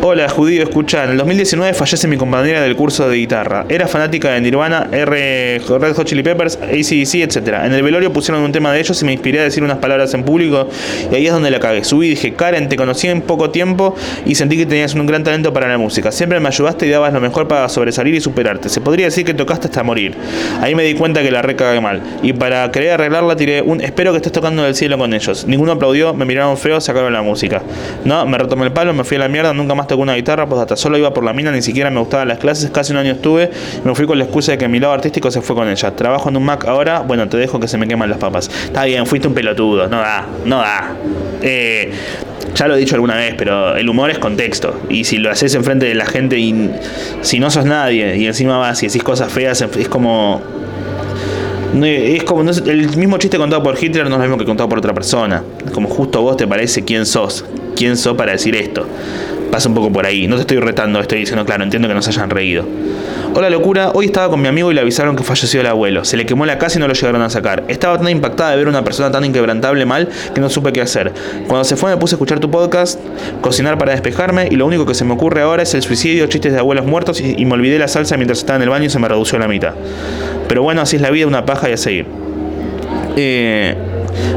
Hola, judío, escucha. En el 2019 fallece mi compañera del curso de guitarra. Era fanática de Nirvana, R, Red Hot Chili Peppers, ACDC, etc. En el velorio pusieron un tema de ellos y me inspiré a decir unas palabras en público y ahí es donde la cagué. Subí y dije, Karen, te conocí en poco tiempo y sentí que tenías un gran talento para la música. Siempre me ayudaste y dabas lo mejor para sobresalir y superarte. Se podría decir que tocaste hasta morir. Ahí me di cuenta que la recagué mal. Y para querer arreglarla tiré un espero que estés tocando del cielo con ellos. Ninguno aplaudió, me miraron feo, sacaron la música. No, me retomé el palo, me fui a la mierda, nunca más te una guitarra, pues hasta solo iba por la mina, ni siquiera me gustaban las clases, casi un año estuve, me fui con la excusa de que mi lado artístico se fue con ella. Trabajo en un Mac ahora, bueno, te dejo que se me queman las papas. Está bien, fuiste un pelotudo, no da, no da. Eh, ya lo he dicho alguna vez, pero el humor es contexto. Y si lo haces enfrente de la gente y si no sos nadie y encima vas y decís cosas feas, es como. Es como el mismo chiste contado por Hitler no es lo mismo que contado por otra persona. Como justo vos te parece quién sos. ¿Quién sos para decir esto? Pasa un poco por ahí. No te estoy retando, estoy diciendo, claro, entiendo que no se hayan reído. Hola locura, hoy estaba con mi amigo y le avisaron que falleció el abuelo. Se le quemó la casa y no lo llegaron a sacar. Estaba tan impactada de ver una persona tan inquebrantable mal que no supe qué hacer. Cuando se fue me puse a escuchar tu podcast, cocinar para despejarme y lo único que se me ocurre ahora es el suicidio, chistes de abuelos muertos y, me olvidé la salsa mientras estaba en el baño y se me redució a la mitad. Pero bueno, así es la vida, una paja y a seguir. Eh,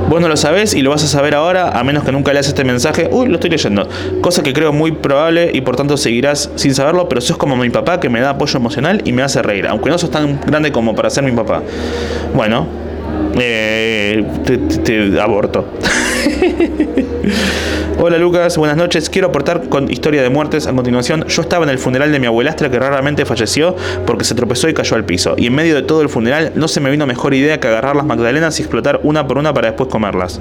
Vos no lo sabés y lo vas a saber ahora, a menos que nunca leas este mensaje. Uy, lo estoy leyendo. Cosa que creo muy probable y por tanto seguirás sin saberlo, pero sos como mi papá que me da apoyo emocional y me hace reír, aunque no sos tan grande como para ser mi papá. Bueno, eh, te aborto. [LAUGHS] Hola Lucas, buenas noches. Quiero aportar con historia de muertes. A continuación, yo estaba en el funeral de mi abuelastra que raramente falleció porque se tropezó y cayó al piso. Y en medio de todo el funeral no se me vino mejor idea que agarrar las magdalenas y explotar una por una para después comerlas.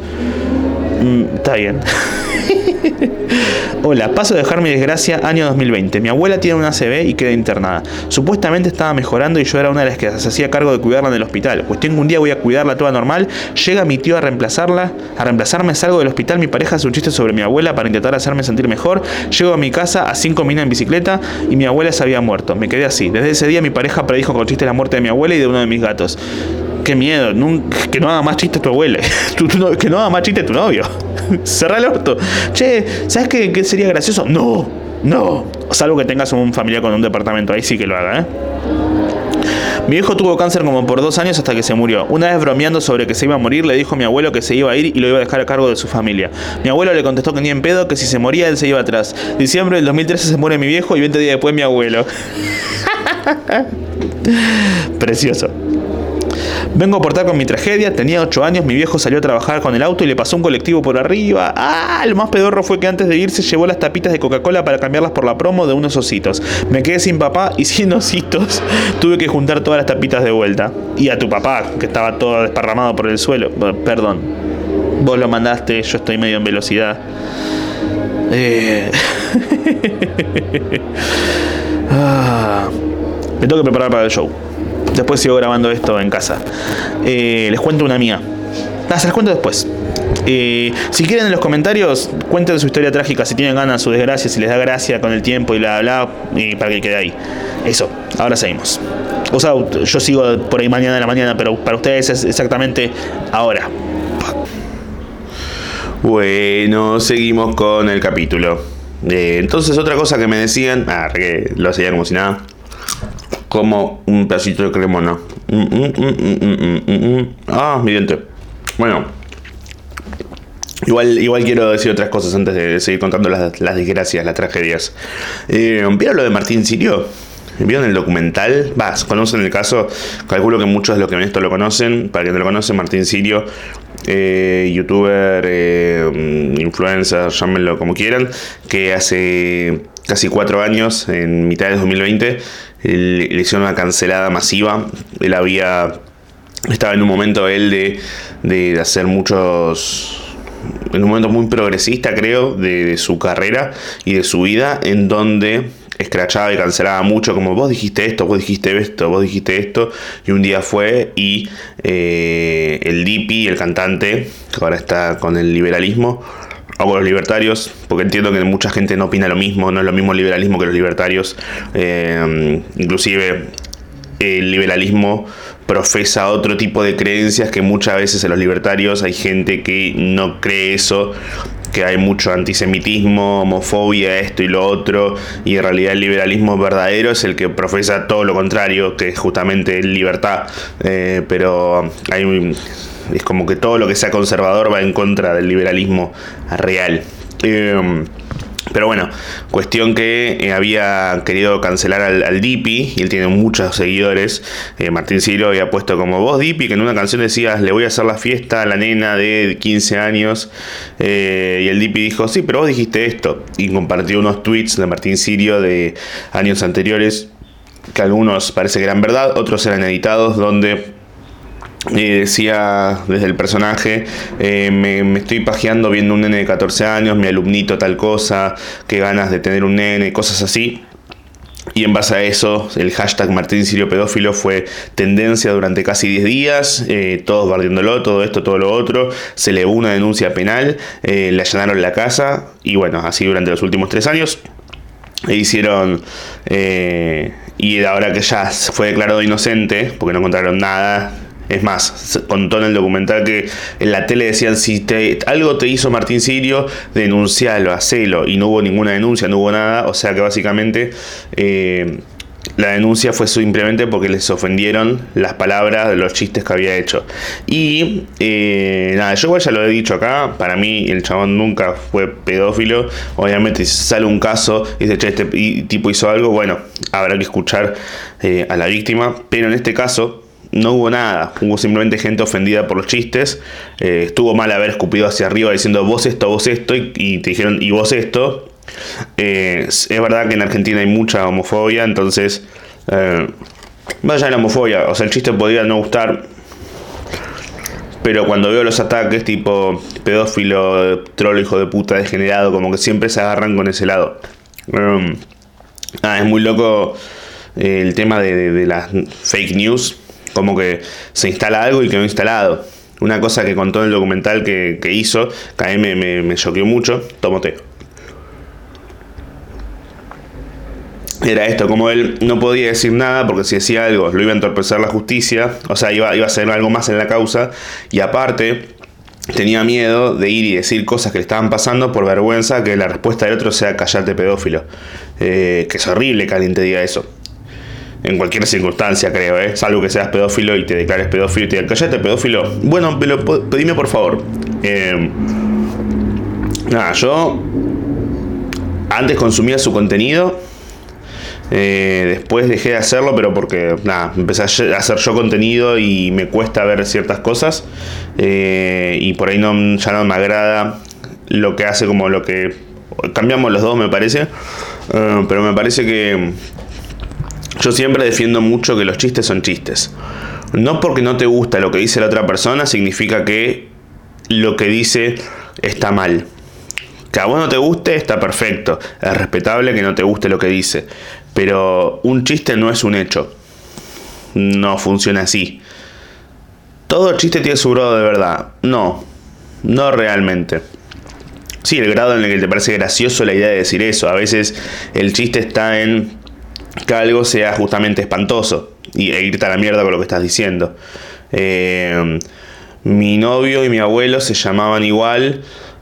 Mm, está bien. [LAUGHS] [LAUGHS] Hola, paso a dejar mi desgracia año 2020. Mi abuela tiene una CB y queda internada. Supuestamente estaba mejorando y yo era una de las que se hacía cargo de cuidarla en el hospital. Cuestión que un día voy a cuidarla toda normal. Llega mi tío a reemplazarla, a reemplazarme, salgo del hospital. Mi pareja hace un chiste sobre mi abuela para intentar hacerme sentir mejor. Llego a mi casa a 5 minas en bicicleta y mi abuela se había muerto. Me quedé así. Desde ese día mi pareja predijo con chiste la muerte de mi abuela y de uno de mis gatos qué miedo, que no haga más chiste tu abuela, [LAUGHS] que no haga más chiste tu novio. [LAUGHS] Cerra el orto. Che, ¿sabes qué, sería gracioso? No, no. Salvo que tengas un familiar con un departamento, ahí sí que lo haga, ¿eh? Mi hijo tuvo cáncer como por dos años hasta que se murió. Una vez bromeando sobre que se iba a morir, le dijo a mi abuelo que se iba a ir y lo iba a dejar a cargo de su familia. Mi abuelo le contestó que ni en pedo, que si se moría él se iba atrás. Diciembre del 2013 se muere mi viejo y 20 días después mi abuelo. [LAUGHS] Precioso. Vengo a aportar con mi tragedia. Tenía 8 años, mi viejo salió a trabajar con el auto y le pasó un colectivo por arriba. Ah, lo más pedorro fue que antes de irse llevó las tapitas de Coca-Cola para cambiarlas por la promo de unos ositos. Me quedé sin papá y [LAUGHS] sin ositos. Tuve que juntar todas las tapitas de vuelta. Y a tu papá, que estaba todo desparramado por el suelo. Perdón. Vos lo mandaste, yo estoy medio en velocidad. Eh... [LAUGHS] ah, me tengo que preparar para el show. Después sigo grabando esto en casa. Eh, les cuento una mía. Ah, se las cuento después. Eh, si quieren en los comentarios, cuenten su historia trágica, si tienen ganas, su desgracia, si les da gracia con el tiempo y la bla, y para que quede ahí. Eso, ahora seguimos. O sea, yo sigo por ahí mañana de la mañana, pero para ustedes es exactamente ahora. Bueno, seguimos con el capítulo. Eh, entonces, otra cosa que me decían, ah, que lo hacía como si nada como un pedacito de cremona. Ah, mi diente. Bueno. Igual, igual quiero decir otras cosas antes de seguir contando las, las desgracias, las tragedias. Eh, ¿Vieron lo de Martín Sirio? ¿Vieron el documental? Vas, conocen el caso. Calculo que muchos de los que ven esto lo conocen. Para quien no lo conoce, Martín Sirio, eh, youtuber, eh, influencer, llámenlo como quieran, que hace casi cuatro años, en mitad de 2020, le hicieron una cancelada masiva. Él había. Estaba en un momento él de, de hacer muchos en un momento muy progresista, creo, de, su carrera y de su vida, en donde escrachaba y cancelaba mucho, como vos dijiste esto, vos dijiste esto, vos dijiste esto, y un día fue y eh, el Dipi, el cantante, que ahora está con el liberalismo, o los libertarios, porque entiendo que mucha gente no opina lo mismo, no es lo mismo el liberalismo que los libertarios. Eh, inclusive el liberalismo profesa otro tipo de creencias que muchas veces en los libertarios hay gente que no cree eso, que hay mucho antisemitismo, homofobia, esto y lo otro, y en realidad el liberalismo verdadero es el que profesa todo lo contrario, que es justamente libertad, eh, pero hay es como que todo lo que sea conservador va en contra del liberalismo real. Em, Pero bueno, cuestión que eh, había querido cancelar al, al Dipi, y él tiene muchos seguidores. Eh, Martín Ciro había puesto como vos, Dipi, que en una canción decías, le voy a hacer la fiesta a la nena de 15 años. Eh, y el Dipi dijo, sí, pero vos dijiste esto. Y compartió unos tweets de Martín Sirio de años anteriores, que algunos parece que eran verdad, otros eran editados, donde decía desde el personaje, eh, me, estoy pajeando viendo un nene de 14 años, mi alumnito tal cosa, qué ganas de tener un nene, cosas así. Y en base a eso, el hashtag Martín Sirio Pedófilo fue tendencia durante casi 10 días, eh, todos barriéndolo, todo esto, todo lo otro. Se le una denuncia penal, eh, le allanaron la casa y bueno, así durante los últimos 3 años. E hicieron, y ahora que ya fue declarado inocente, porque no encontraron nada, es más, contó en el documental que en la tele decían, si algo te hizo Martín Sirio, denuncialo, hacelo. Y no hubo ninguna denuncia, no hubo nada. O sea que básicamente eh, la denuncia fue simplemente porque les ofendieron las palabras los chistes que había hecho. Y eh, nada, yo ya lo he dicho acá, para mí el chabón nunca fue pedófilo. Obviamente si sale un caso y dice, che, este tipo hizo algo, bueno, habrá que escuchar eh, a la víctima. Pero en este caso no hubo nada, hubo simplemente gente ofendida por los chistes. Eh, estuvo mal haber escupido hacia arriba diciendo vos esto, vos esto, y, te dijeron y vos esto. Eh, es verdad que en Argentina hay mucha homofobia, entonces, eh, vaya la homofobia, o sea, el chiste podría no gustar. Pero cuando veo los ataques tipo pedófilo, troll, hijo de puta, degenerado, como que siempre se agarran con ese lado. ah, es muy loco el tema de las fake news como que se instala algo y quedó instalado. Una cosa que contó el documental que, hizo, que a mí me, choqueó mucho, tomo Era esto, como él no podía decir nada porque si decía algo lo iba a entorpecer la justicia, o sea, iba, iba a hacer algo más en la causa, y aparte tenía miedo de ir y decir cosas que le estaban pasando por vergüenza que la respuesta del otro sea callarte pedófilo. Eh, que es horrible que alguien te diga eso en cualquier circunstancia, creo, ¿eh? Salvo que seas pedófilo y te declares pedófilo y te digan, pedófilo. Bueno, pero pedime por favor. Eh, nada, yo antes consumía su contenido. Eh, después dejé de hacerlo, pero porque nada, empecé a hacer yo contenido y me cuesta ver ciertas cosas. Eh, y por ahí no, ya no me agrada lo que hace como lo que... Cambiamos los dos, me parece. pero me parece que yo siempre defiendo mucho que los chistes son chistes. No porque no te gusta lo que dice la otra persona significa que lo que dice está mal. Que a vos no te guste está perfecto. Es respetable que no te guste lo que dice. Pero un chiste no es un hecho. No funciona así. ¿Todo chiste tiene su grado de verdad? No. No realmente. Sí, el grado en el que te parece gracioso la idea de decir eso. A veces el chiste está en que algo sea justamente espantoso y, e irte a la mierda con lo que estás diciendo. Eh, mi novio y mi abuelo se llamaban igual,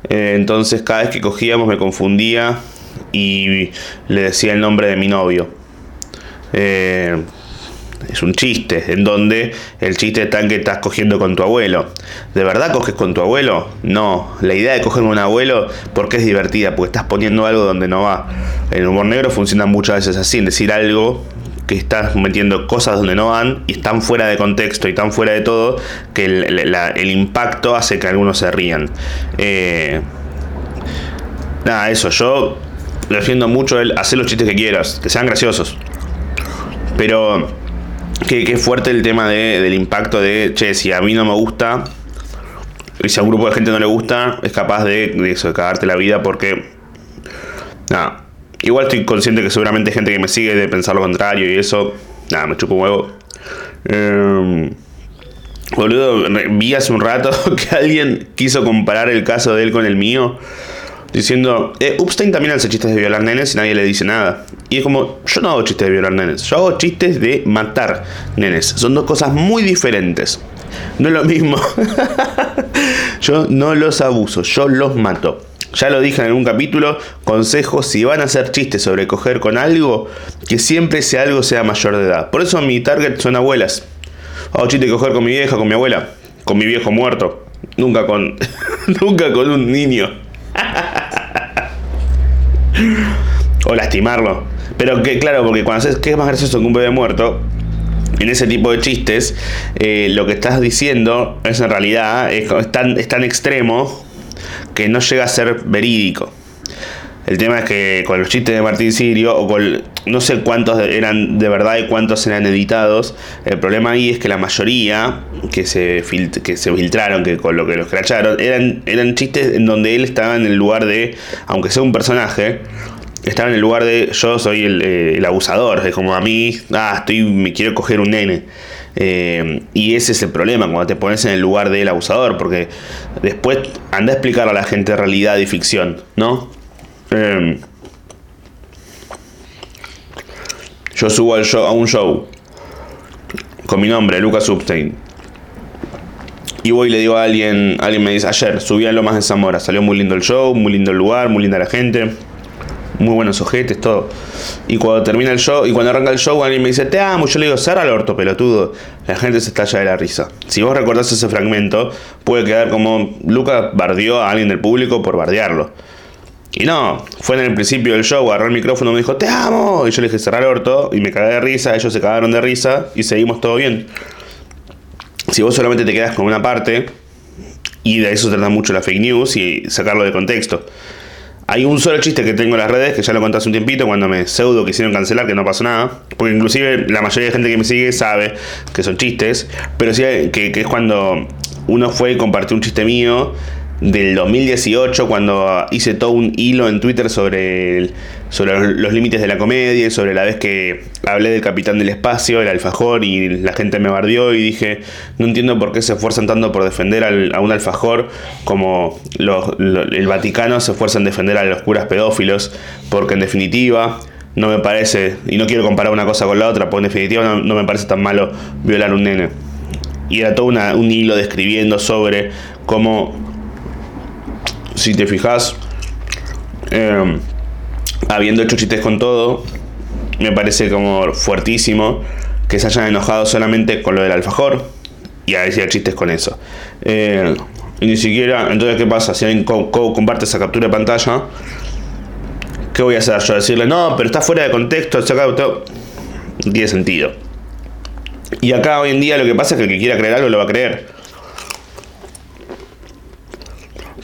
eh, entonces cada vez que cogíamos me confundía y le decía el nombre de mi novio. Eh, es un chiste, en donde el chiste está en que estás cogiendo con tu abuelo. ¿De verdad coges con tu abuelo? No, la idea de coger un abuelo porque es divertida, porque estás poniendo algo donde no va. El humor negro funciona muchas veces así, en decir algo que estás metiendo cosas donde no van y están fuera de contexto y tan fuera de todo que el, impacto hace que algunos se rían. Eh, nada, eso, yo defiendo mucho el hacer los chistes que quieras, que sean graciosos. Pero Qué, fuerte el tema del impacto de, che, si a mí no me gusta, y si a un grupo de gente no le gusta, es capaz de, eso, de cagarte la vida porque... Nada, igual estoy consciente que seguramente hay gente que me sigue de pensar lo contrario y eso, nada, me chupo un huevo. Eh, boludo, vi hace un rato [LAUGHS] que alguien quiso comparar el caso de él con el mío diciendo, eh, Upstein también hace chistes de violar nenes y nadie le dice nada. Y es como, yo no hago chistes de violar nenes, yo hago chistes de matar nenes. Son dos cosas muy diferentes. No es lo mismo. [LAUGHS] yo no los abuso, yo los mato. Ya lo dije en algún capítulo, consejo, si van a hacer chistes sobre coger con algo, que siempre ese algo sea mayor de edad. Por eso mi target son abuelas. Hago chiste de coger con mi vieja, con mi abuela, con mi viejo muerto. Nunca con, [LAUGHS] nunca con un niño. [LAUGHS] o lastimarlo. Pero que, claro, porque cuando haces que es más gracioso que un bebé muerto, en ese tipo de chistes, eh, lo que estás diciendo es en realidad es, tan, es tan extremo que no llega a ser verídico. El tema es que con los chistes de Martín Sirio, o con no sé cuántos eran de verdad y cuántos eran editados, el problema ahí es que la mayoría que se, que se filtraron, que con lo que los cracharon, eran, eran chistes en donde él estaba en el lugar de, aunque sea un personaje, estaba en el lugar de yo soy el, eh, abusador, es como a mí, ah, estoy, me quiero coger un nene. Eh, y ese es el problema, cuando te pones en el lugar del abusador, porque después anda a explicar a la gente realidad y ficción, ¿no? Em, yo subo al show, a un show con mi nombre, Lucas Substein. Y voy y le digo a alguien, alguien me dice, ayer subí a Lomas de Zamora, salió muy lindo el show, muy lindo el lugar, muy linda la gente, muy buenos ojetes, todo. Y cuando termina el show, y cuando arranca el show, alguien me dice, te amo, yo le digo, cerra el orto, pelotudo. La gente se estalla de la risa. Si vos recordás ese fragmento, puede quedar como Lucas bardeó a alguien del público por bardearlo. Y no, fue en el principio del show, agarró el micrófono y me dijo, te amo. Y yo le dije, cerrar el orto. Y me cagué de risa, ellos se cagaron de risa y seguimos todo bien. Si vos solamente te quedas con una parte, y de eso trata mucho la fake news y sacarlo de contexto. Hay un solo chiste que tengo en las redes, que ya lo conté hace un tiempito, cuando me pseudo quisieron cancelar, que no pasó nada. Porque inclusive la mayoría de gente que me sigue sabe que son chistes. Pero sí que, que es cuando uno fue y compartió un chiste mío del 2018 cuando hice todo un hilo en Twitter sobre, sobre los límites de la comedia, sobre la vez que hablé del capitán del espacio, el alfajor, y la gente me bardió y dije, no entiendo por qué se esfuerzan tanto por defender a un alfajor como el Vaticano se esfuerza en defender a los curas pedófilos, porque en definitiva no me parece, y no quiero comparar una cosa con la otra, porque en definitiva no, me parece tan malo violar un nene. Y era todo un hilo describiendo sobre cómo si te fijas, em, habiendo hecho chistes con todo, me parece como fuertísimo que se hayan enojado solamente con lo del alfajor y a decir chistes con eso. Eh, y ni siquiera, entonces, ¿qué pasa? Si alguien comparte esa captura de pantalla, ¿qué voy a hacer yo? Decirle, no, pero está fuera de contexto, no tiene sentido. Y acá hoy en día lo que pasa es que el que quiera creer algo lo va a creer.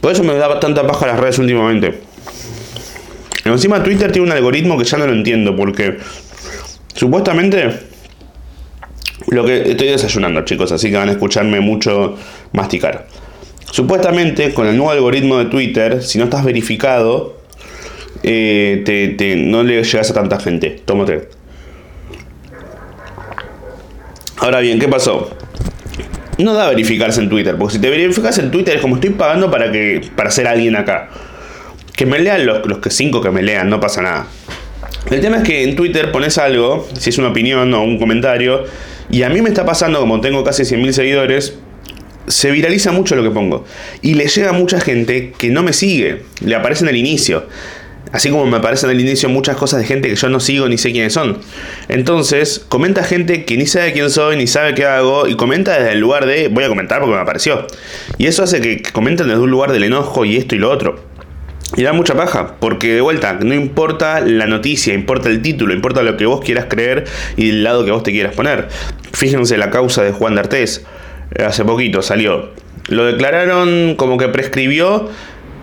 Por eso me da tanta paja las redes últimamente. Encima Twitter tiene un algoritmo que ya no lo entiendo porque supuestamente lo que estoy desayunando, chicos, así que van a escucharme mucho masticar. Supuestamente con el nuevo algoritmo de Twitter, si no estás verificado, eh, no le llegas a tanta gente. Tómate. Ahora bien, ¿qué pasó? No da verificarse en Twitter, porque si te verificas en Twitter es como estoy pagando para que para ser alguien acá. Que me lean los, los que cinco que me lean, no pasa nada. El tema es que en Twitter pones algo, si es una opinión o un comentario, y a mí me está pasando, como tengo casi 100.000 seguidores, se viraliza mucho lo que pongo. Y le llega a mucha gente que no me sigue, le aparece en el inicio. Así como me aparecen al inicio muchas cosas de gente que yo no sigo ni sé quiénes son. Entonces, comenta gente que ni sabe quién soy, ni sabe qué hago, y comenta desde el lugar de voy a comentar porque me apareció. Y eso hace que comenten desde un lugar del enojo y esto y lo otro. Y da mucha paja, porque de vuelta, no importa la noticia, importa el título, importa lo que vos quieras creer y el lado que vos te quieras poner. Fíjense la causa de Juan D'Artés, hace poquito salió. Lo declararon como que prescribió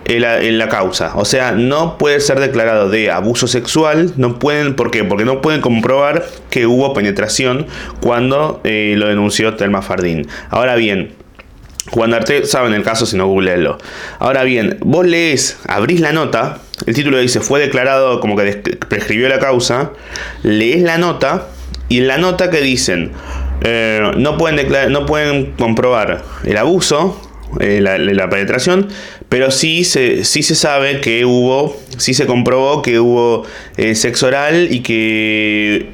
en la, causa. O sea, no puede ser declarado de abuso sexual. No pueden, ¿Por qué? Porque no pueden comprobar que hubo penetración cuando eh, lo denunció Telma Fardín. Ahora bien, Juan D'Arte, saben el caso si no googleenlo. Ahora bien, vos lees, abrís la nota, el título dice fue declarado como que prescribió la causa, lees la nota y en la nota que dicen eh, no, pueden no pueden comprobar el abuso, eh, la, penetración, pero sí se, sí se sabe que hubo, sí se comprobó que hubo eh, sexo oral y que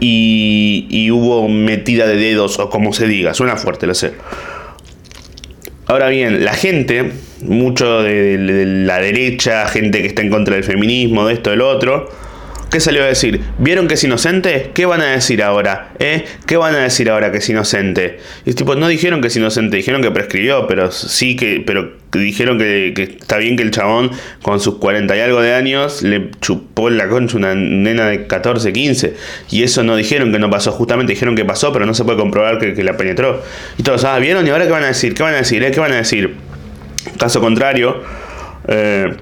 y, hubo metida de dedos o como se diga, suena fuerte lo sé. Ahora bien, la gente, mucho de, de la derecha, gente que está en contra del feminismo, de esto, del otro, ¿Qué salió a decir? ¿Vieron que es inocente? ¿Qué van a decir ahora? ¿Eh? ¿Qué van a decir ahora que es inocente? Y es tipo, no dijeron que es inocente, dijeron que prescribió, pero sí que, pero dijeron que, que, está bien que el chabón con sus 40 y algo de años le chupó la concha una nena de 14, 15. Y eso no dijeron que no pasó, justamente dijeron que pasó, pero no se puede comprobar que, la penetró. Y todos, ah, ¿vieron? ¿Y ahora qué van a decir? ¿Qué van a decir? Eh? ¿Qué van a decir? Caso contrario, eh,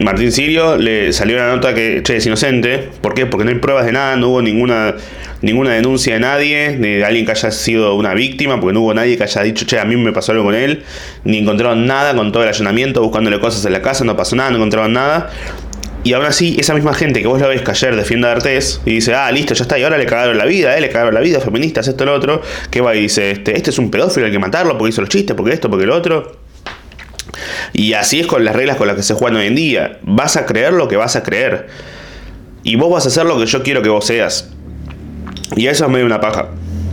Martín Sirio le salió la nota que che, es inocente. ¿Por qué? Porque no hay pruebas de nada, no hubo ninguna, ninguna denuncia de nadie, de alguien que haya sido una víctima, porque no hubo nadie que haya dicho, che, a mí me pasó algo con él, ni encontraron nada con todo el allanamiento, buscándole cosas en la casa, no pasó nada, no encontraron nada. Y aún así, esa misma gente que vos la ves que ayer defiende a Artés y dice, ah, listo, ya está, y ahora le cagaron la vida, eh, le cagaron la vida, feministas, esto, lo otro, que va y dice, este, este es un pedófilo, hay que matarlo porque hizo los chistes, porque esto, porque lo otro. Y así es con las reglas con las que se juegan hoy en día. Vas a creer lo que vas a creer. Y vos vas a hacer lo que yo quiero que vos seas. Y eso es medio una paja.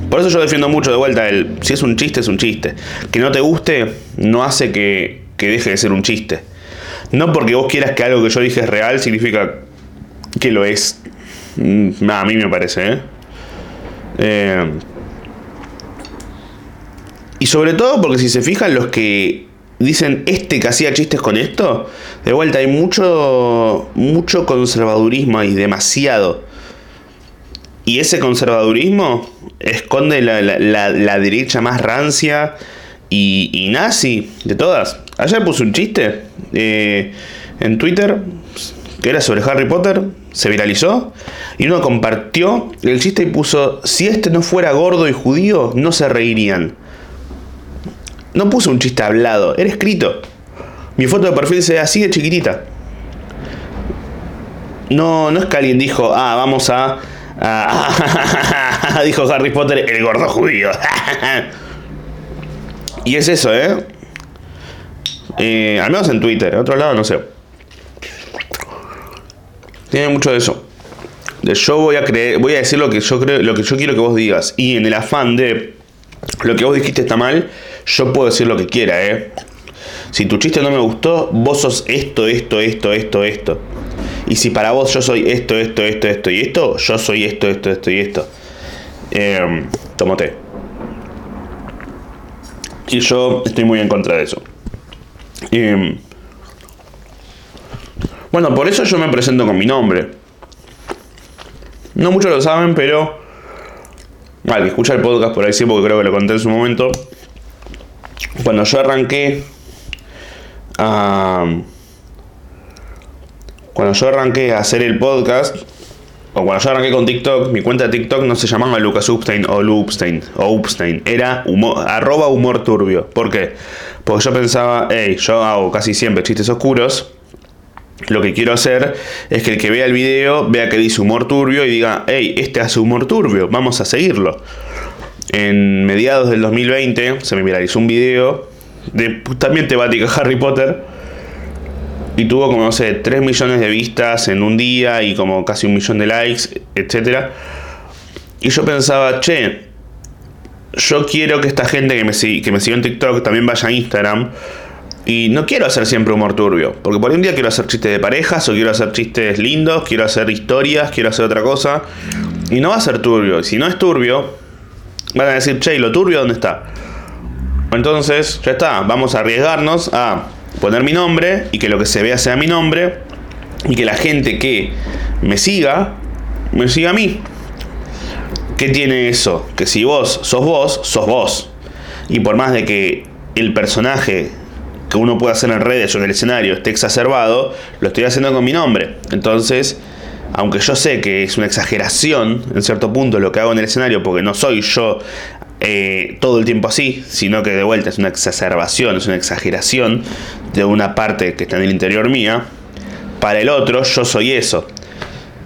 Por eso yo defiendo mucho de vuelta el, si es un chiste, es un chiste. Que no te guste no hace que, que deje de ser un chiste. No porque vos quieras que algo que yo dije es real, significa que lo es. Mm, a mí me parece, ¿eh? ¿eh? Y sobre todo porque si se fijan los que dicen este que hacía chistes con esto, de vuelta hay mucho, mucho conservadurismo y demasiado. Y ese conservadurismo esconde la, derecha más rancia y, nazi de todas. Ayer puse un chiste eh, en Twitter que era sobre Harry Potter, se viralizó y uno compartió el chiste y puso, si este no fuera gordo y judío, no se reirían. No puse un chiste hablado, era escrito. Mi foto de perfil se ve así de chiquitita. No, no es que alguien dijo, ah, vamos a. [LAUGHS] dijo Harry Potter, el gordo judío. [LAUGHS] y es eso, ¿eh? ¿eh? Al menos en Twitter, en otro lado no sé. Tiene mucho de eso. De yo voy a creer, voy a decir lo que yo creo, lo que yo quiero que vos digas. Y en el afán de lo que vos dijiste está mal, yo puedo decir lo que quiera, ¿eh? Si tu chiste no me gustó, vos sos esto, esto, esto, esto, esto. Y si para vos yo soy esto, esto, esto, esto y esto, yo soy esto, esto, esto y esto. Eh, tómate. Y yo estoy muy en contra de eso. Em, bueno, por eso yo me presento con mi nombre. No muchos lo saben, pero... Vale, escucha el podcast por ahí sí, porque creo que lo conté en su momento cuando yo arranqué cuando yo arranqué a hacer el podcast o cuando yo arranqué con TikTok, mi cuenta de TikTok no se llamaba Lucas Upstein o Lupstein o Upstein, era humor, arroba humor turbio. ¿Por qué? Porque yo pensaba, hey, yo hago casi siempre chistes oscuros. Lo que quiero hacer es que el que vea el video vea que dice humor turbio y diga, hey, este hace humor turbio, vamos a seguirlo. En mediados del 2020 se me viralizó un video de también temática Harry Potter y tuvo como, no sé, 3 millones de vistas en un día y como casi un millón de likes, etc. Y yo pensaba, che, yo quiero que esta gente que me, que me siguió en TikTok también vaya a Instagram. Y no quiero hacer siempre humor turbio, porque por un día quiero hacer chistes de parejas, o quiero hacer chistes lindos, quiero hacer historias, quiero hacer otra cosa. Y no va a ser turbio. Y si no es turbio, van a decir, che, lo turbio dónde está? Entonces, ya está, vamos a arriesgarnos a poner mi nombre y que lo que se vea sea mi nombre y que la gente que me siga, me siga a mí. ¿Qué tiene eso? Que si vos sos vos, sos vos. Y por más de que el personaje que uno puede hacer en redes o en el escenario esté exacerbado, lo estoy haciendo con mi nombre. Entonces, aunque yo sé que es una exageración en cierto punto lo que hago en el escenario, porque no soy yo eh, todo el tiempo así, sino que de vuelta es una exacerbación, es una exageración de una parte que está en el interior mía, para el otro yo soy eso.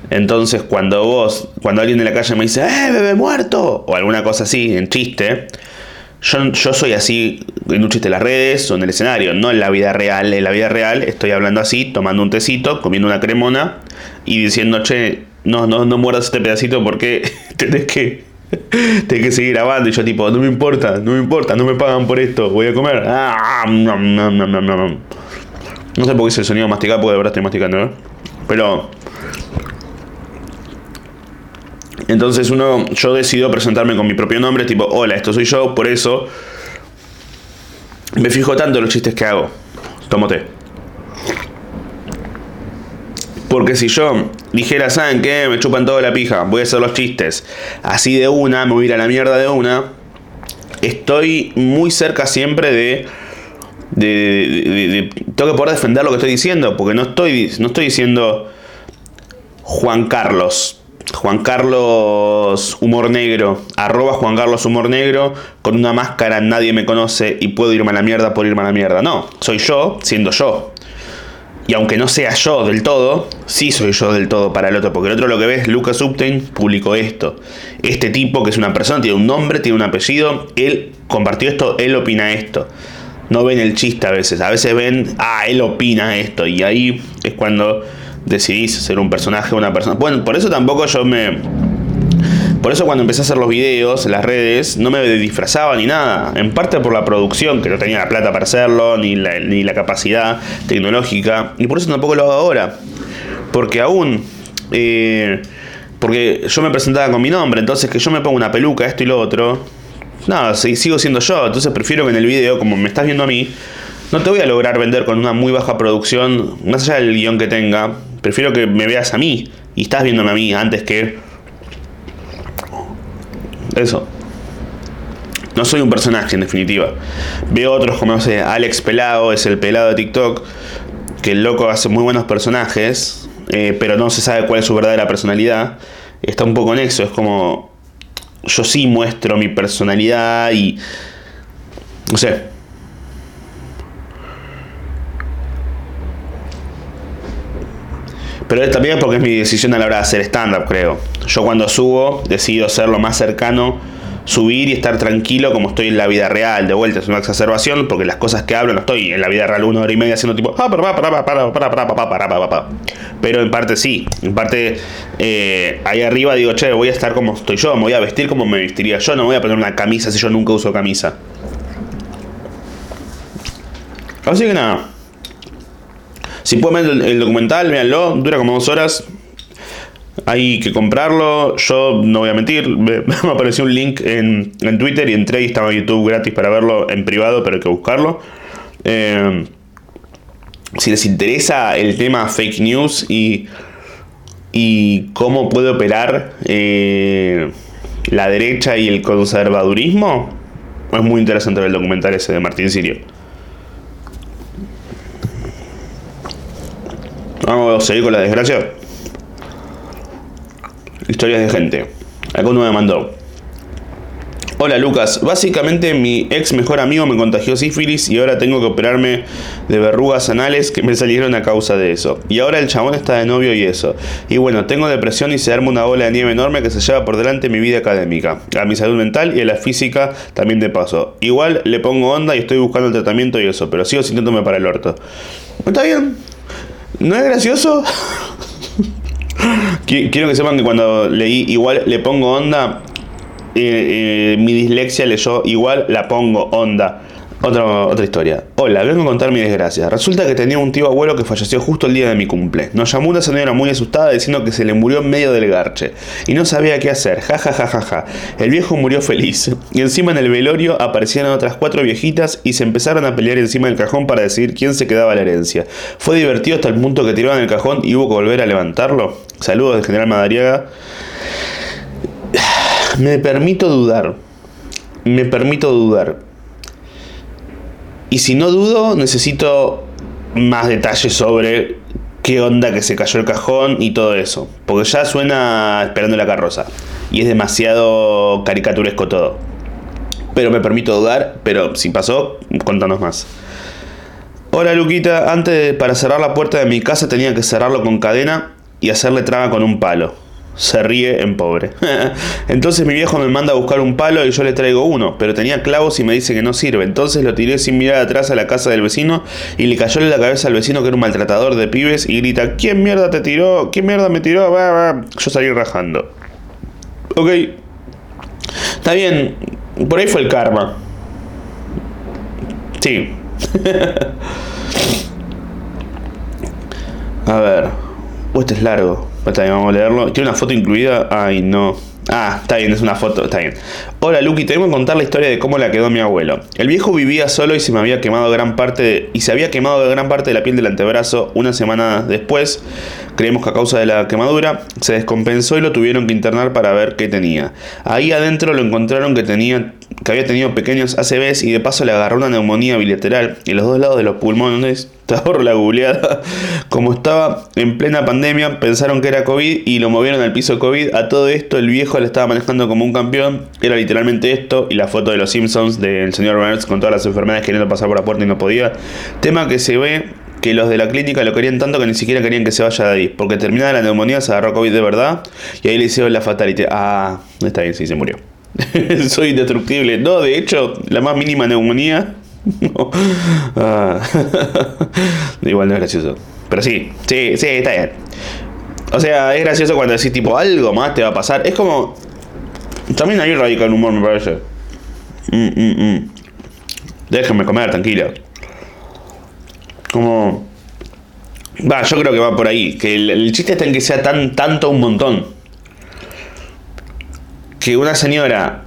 Entonces cuando vos, cuando alguien de la calle me dice, ¡eh, bebé muerto! o alguna cosa así, en chiste, yo, yo soy así en un chiste en las redes o en el escenario, no en la vida real. En la vida real estoy hablando así, tomando un tecito, comiendo una cremona y diciendo, che, no, no, no muerdas este pedacito porque [LAUGHS] tenés que, [LAUGHS] tenés que seguir grabando. Y yo tipo, no me importa, no me importa, no me pagan por esto, voy a comer. Ah, no, sé por qué es el sonido masticar, porque de verdad estoy masticando, ¿eh? Pero... Entonces uno, yo decido presentarme con mi propio nombre, tipo, hola, esto soy yo, por eso me fijo tanto en los chistes que hago. Tómate. Porque si yo dijera, ¿saben qué? Me chupan toda la pija, voy a hacer los chistes así de una, me voy a ir a la mierda de una. Estoy muy cerca siempre de. de, de, tengo que poder defender lo que estoy diciendo, porque no estoy, no estoy diciendo Juan Carlos. Juan Carlos Humor Negro, arroba Juan Carlos Humor Negro, con una máscara nadie me conoce y puedo irme a la mierda por irme a la mierda. No, soy yo siendo yo. Y aunque no sea yo del todo, sí soy yo del todo para el otro. Porque el otro lo que ves, Lucas Upton publicó esto. Este tipo, que es una persona, tiene un nombre, tiene un apellido, él compartió esto, él opina esto. No ven el chiste a veces, a veces ven, ah, él opina esto. Y ahí es cuando decidís ser un personaje, una persona. Bueno, por eso tampoco yo me por eso cuando empecé a hacer los videos las redes no me disfrazaba ni nada. En parte por la producción, que no tenía la plata para hacerlo, ni la, ni la capacidad tecnológica. Y por eso tampoco lo hago ahora. Porque aún... Eh, porque yo me presentaba con mi nombre, entonces que yo me ponga una peluca, esto y lo otro. No, sigo siendo yo. Entonces prefiero que en el video, como me estás viendo a mí, no te voy a lograr vender con una muy baja producción, más allá del guion que tenga. Prefiero que me veas a mí y estás viéndome a mí antes que eso. No soy un personaje, en definitiva. Veo otros como, no sé, Alex Pelado, es el pelado de TikTok, que el loco hace muy buenos personajes, eh, pero no se sabe cuál es su verdadera personalidad. Está un poco en eso, es como. Yo sí muestro mi personalidad y. No sé. Pero también porque es mi decisión a la hora de hacer stand-up, creo. Yo cuando subo decido ser lo más cercano, subir y estar tranquilo como estoy en la vida real. De vuelta, es una exacerbación porque las cosas que hablo no estoy en la vida real una hora y media haciendo tipo... Pero en parte sí, en parte eh, ahí arriba digo, che, voy a estar como estoy yo, me voy a vestir como me vestiría yo, no voy a poner una camisa si yo nunca uso camisa. Así que nada. Si pueden ver el, documental, véanlo, dura como dos horas. Hay que comprarlo. Yo no voy a mentir, [LAUGHS] me, apareció un link en, Twitter y entré y estaba en YouTube gratis para verlo en privado, pero hay que buscarlo. Eh, si les interesa el tema fake news y, y cómo puede operar eh, la derecha y el conservadurismo, es muy interesante ver el documental ese de Martín Sirio. Vamos a seguir con la desgracia. Historias de gente. Acá me mandó. Hola Lucas, básicamente mi ex mejor amigo me contagió sífilis y ahora tengo que operarme de verrugas anales que me salieron a causa de eso. Y ahora el chabón está de novio y eso. Y bueno, tengo depresión y se arma una bola de nieve enorme que se lleva por delante mi vida académica, a mi salud mental y a la física también de paso. Igual le pongo onda y estoy buscando el tratamiento y eso, pero sigo sintiéndome para el orto. Está bien, ¿No es gracioso? Quiero que sepan que cuando leí igual le pongo onda, eh, eh, mi dislexia leyó igual la pongo onda. Otra, otra historia. Hola, vengo a contar mi desgracia. Resulta que tenía un tío abuelo que falleció justo el día de mi cumple. Nos llamó una señora muy asustada diciendo que se le murió en medio del garche. Y no sabía qué hacer. Ja, ja, ja, ja, ja. El viejo murió feliz. Y encima en el velorio aparecieron otras cuatro viejitas y se empezaron a pelear encima del cajón para decidir quién se quedaba la herencia. Fue divertido hasta el punto que tiraron el cajón y hubo que volver a levantarlo. Saludos del general Madariaga. [SIGHS] Me permito dudar. Me permito dudar y si no dudo, necesito más detalles sobre qué onda que se cayó el cajón y todo eso. Porque ya suena esperando la carroza. Y es demasiado caricaturesco todo. Pero me permito dudar, pero si pasó, contanos más. Hola Luquita, antes para cerrar la puerta de mi casa tenía que cerrarlo con cadena y hacerle traba con un palo se ríe en pobre. [LAUGHS] Entonces mi viejo me manda a buscar un palo y yo le traigo uno, pero tenía clavos y me dice que no sirve. Entonces lo tiré sin mirar atrás a la casa del vecino y le cayó en la cabeza al vecino que era un maltratador de pibes y grita, ¿quién mierda te tiró? ¿Quién mierda me tiró? Yo salí rajando. Ok. Está bien, por ahí fue el karma. Sí. [LAUGHS] a ver. este es largo. Vamos a leerlo. ¿Tiene una foto incluida? Ay, no. Ah, está bien, es una foto, está bien. Hola Lucky, te vengo a contar la historia de cómo la quedó mi abuelo. El viejo vivía solo y se me había quemado gran parte de, y se había quemado gran parte de la piel del antebrazo. Una semana después, creemos que a causa de la quemadura, se descompensó y lo tuvieron que internar para ver qué tenía. Ahí adentro lo encontraron que tenía que había tenido pequeños ACVs y de paso le agarró una neumonía bilateral en los dos lados de los pulmones. [LAUGHS] Te ahorro la googleada. Como estaba en plena pandemia, pensaron que era COVID y lo movieron al piso COVID. A todo esto, el viejo le estaba manejando como un campeón. Era literalmente esto y la foto de los Simpsons del señor Burns con todas las enfermedades queriendo pasar por la puerta y no podía. Tema que se ve que los de la clínica lo querían tanto que ni siquiera querían que se vaya de ahí. Porque terminada la neumonía se agarró COVID de verdad y ahí le hicieron la fatalidad. Ah, está bien, sí, se murió. [LAUGHS] Soy indestructible. No, de hecho, la más mínima neumonía. [LAUGHS] Ah. [LAUGHS] Igual no es gracioso. Pero sí, sí, sí, está bien. O sea, es gracioso cuando decís tipo algo más te va a pasar. Es como. También hay radical el humor, me parece. Mm, mm, mm. Déjenme comer, tranquilo. Como. Va, yo creo que va por ahí. Que el, el chiste está en que sea tan, tanto un montón que una señora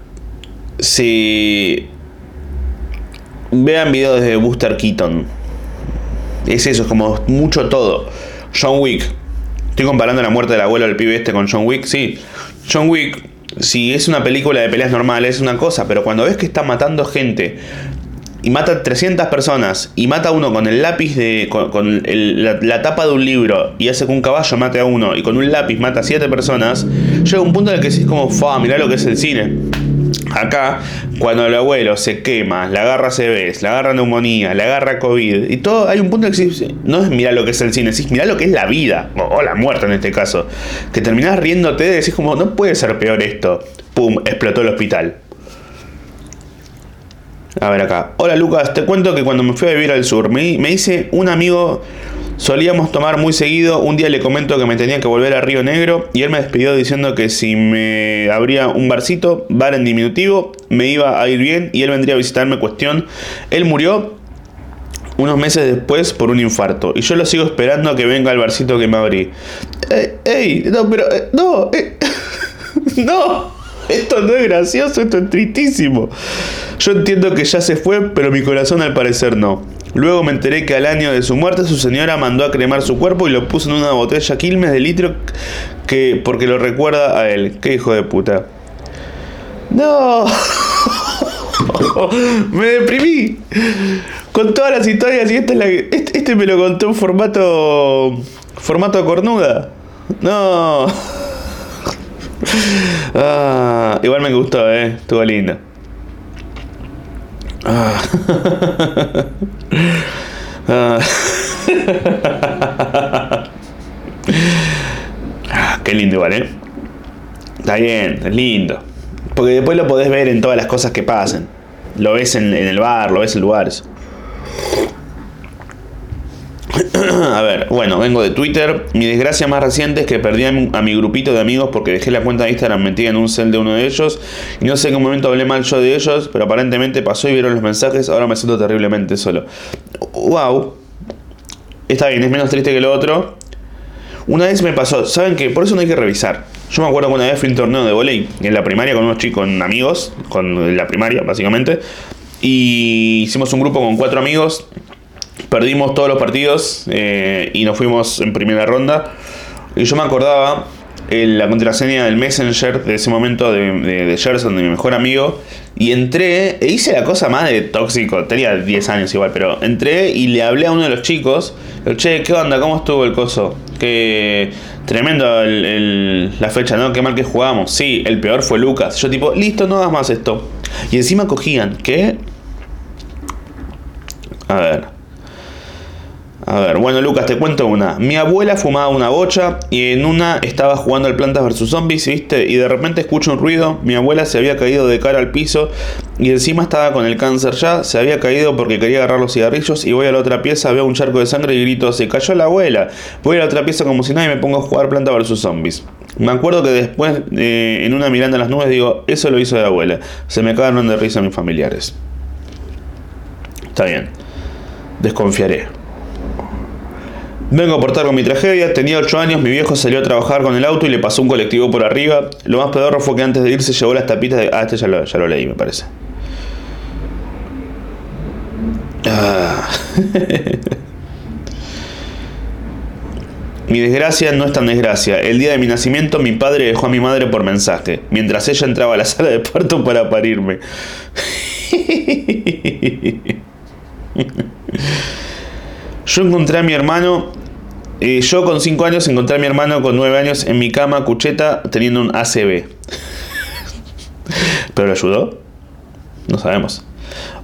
se vean videos de Buster Keaton. Es eso, es como mucho todo. John Wick. Estoy comparando la muerte del abuelo del pibe este con John Wick. Sí, John Wick, si es una película de peleas normales, es una cosa, pero cuando ves que está matando gente y mata 300 personas y mata a uno con el lápiz de. con, la, tapa de un libro y hace que un caballo mate a uno y con un lápiz mata a 7 personas, llega un punto en el que decís como, fa, mirá lo que es el cine. Acá, cuando el abuelo se quema, la agarra CBS, la agarra neumonía, la agarra COVID, y todo, hay un punto que no es mirar lo que es el cine, es mirar lo que es la vida, o, la muerte en este caso. Que terminás riéndote y decís como, no puede ser peor esto. Pum, explotó el hospital. A ver acá. Hola Lucas, te cuento que cuando me fui a vivir al sur, me, me hice un amigo, solíamos tomar muy seguido, un día le comento que me tenía que volver a Río Negro y él me despidió diciendo que si me abría un barcito, bar en diminutivo, me iba a ir bien y él vendría a visitarme cuestión. Él murió unos meses después por un infarto. Y yo lo sigo esperando a que venga el barcito que me abrí. Eh, ¡Ey! No, pero... Eh, no, eh, [LAUGHS] no. Esto no es gracioso, esto es tristísimo. Yo entiendo que ya se fue, pero mi corazón al parecer no. Luego me enteré que al año de su muerte su señora mandó a cremar su cuerpo y lo puso en una botella Quilmes de litro que porque lo recuerda a él. Qué hijo de puta. No. [LAUGHS] me deprimí. Con todas las historias y esta este, este me lo contó en formato formato cornuda. No. [LAUGHS] Ah, igual me gustó, eh. Estuvo lindo. [LAUGHS] Ah. ah. qué lindo igual, ¿eh? Está bien, es lindo. Porque después lo podés ver en todas las cosas que pasen. Lo ves en el bar, lo ves en lugares. [COUGHS] a ver, bueno, vengo de Twitter. Mi desgracia más reciente es que perdí a mi, grupito de amigos porque dejé la cuenta de Instagram metida en un cel de uno de ellos. Y no sé en qué momento hablé mal yo de ellos, pero aparentemente pasó y vieron los mensajes. Ahora me siento terriblemente solo. Wow. Está bien, es menos triste que lo otro. Una vez me pasó, ¿saben qué? Por eso no hay que revisar. Yo me acuerdo que una vez fui a un torneo de volei en la primaria con unos chicos, con amigos, con la primaria básicamente. Y hicimos un grupo con cuatro amigos perdimos todos los partidos eh, y nos fuimos en primera ronda. Y yo me acordaba la contraseña del Messenger de ese momento de, de, Gerson, de mi mejor amigo. Y entré e hice la cosa más de tóxico. Tenía 10 años igual, pero entré y le hablé a uno de los chicos. che, ¿qué onda? ¿Cómo estuvo el coso? Que tremendo la fecha, ¿no? Qué mal que jugamos. Sí, el peor fue Lucas. Yo tipo, listo, no hagas más esto. Y encima cogían, ¿qué? A ver. A ver, bueno Lucas, te cuento una. Mi abuela fumaba una bocha y en una estaba jugando al Plantas vs Zombies, ¿viste? Y de repente escucho un ruido, mi abuela se había caído de cara al piso y encima estaba con el cáncer ya, se había caído porque quería agarrar los cigarrillos y voy a la otra pieza, veo un charco de sangre y grito, se cayó la abuela. Voy a la otra pieza como si nadie me pongo a jugar Plantas vs Zombies. Me acuerdo que después, eh, en una mirando a las nubes, digo, eso lo hizo de abuela. Se me cagaron de risa mis familiares. Está bien. Desconfiaré. Vengo a aportar con mi tragedia. Tenía 8 años, mi viejo salió a trabajar con el auto y le pasó un colectivo por arriba. Lo más pedorro fue que antes de irse llevó las tapitas de. Ah, este ya lo, ya lo leí, me parece. Ah. [LAUGHS] mi desgracia no es tan desgracia. El día de mi nacimiento mi padre dejó a mi madre por mensaje, mientras ella entraba a la sala de parto para parirme. [LAUGHS] Yo encontré a mi hermano, yo con 5 años encontré a mi hermano con 9 años en mi cama, cucheta, teniendo un ACB. [LAUGHS] ¿Pero le ayudó? No sabemos.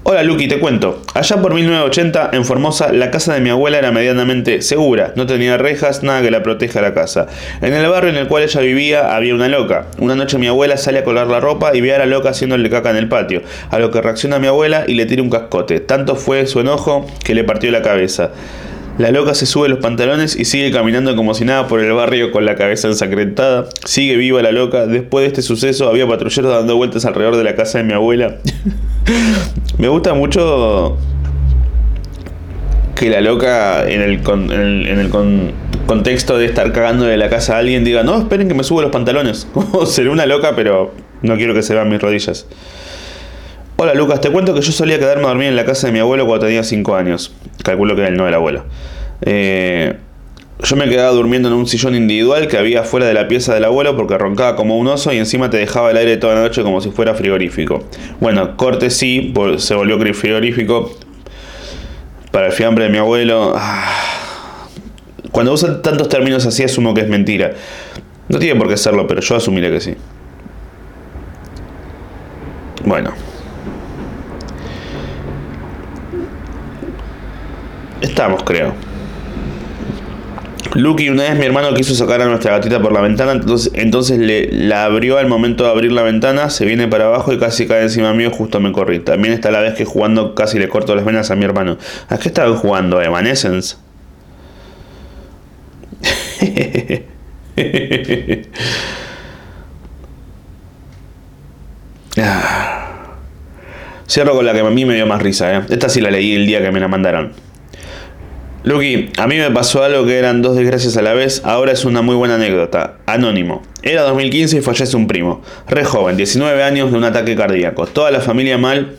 Hola Lucky, te cuento. Allá por 1980, en Formosa, la casa de mi abuela era medianamente segura. No tenía rejas, nada que la proteja la casa. En el barrio en el cual ella vivía había una loca. Una noche mi abuela sale a colgar la ropa y ve a la loca haciéndole caca en el patio. A lo que reacciona mi abuela y le tira un cascote. Tanto fue su enojo que le partió la cabeza. La loca se sube los pantalones y sigue caminando como si nada por el barrio con la cabeza ensangrentada. Sigue viva la loca. Después de este suceso había patrulleros dando vueltas alrededor de la casa de mi abuela. [LAUGHS] Me gusta mucho que la loca en el, en el, contexto de estar cagando de la casa a alguien diga, no, esperen que me subo los pantalones. [LAUGHS] Seré una loca, pero no quiero que se vean mis rodillas. Hola Lucas, te cuento que yo solía quedarme a dormir en la casa de mi abuelo cuando tenía 5 años. Calculo que él no era abuelo. Eh, yo me quedaba durmiendo en un sillón individual que había fuera de la pieza del abuelo porque roncaba como un oso y encima te dejaba el aire toda la noche como si fuera frigorífico. Bueno, corte sí, se volvió frigorífico. Para el fiambre de mi abuelo. Ah, cuando usan tantos términos así asumo que es mentira. No tiene por qué serlo, pero yo asumiré que sí. Bueno. Estamos, creo. Lucky una vez mi hermano quiso sacar a nuestra gatita por la ventana, entonces, entonces le, la abrió al momento de abrir la ventana, se viene para abajo y casi cae encima mío, justo me corrí. También está la vez que jugando casi le corto las venas a mi hermano. ¿A qué estaban jugando? ¿Evanescence? [LAUGHS] Cierro con la que a mí me dio más risa, ¿eh? Esta sí la leí el día que me la mandaron. Lucky, a mí me pasó algo que eran dos desgracias a la vez, ahora es una muy buena anécdota. Anónimo. Era 2015 y fallece un primo. Re joven, 19 años de un ataque cardíaco. Toda la familia mal.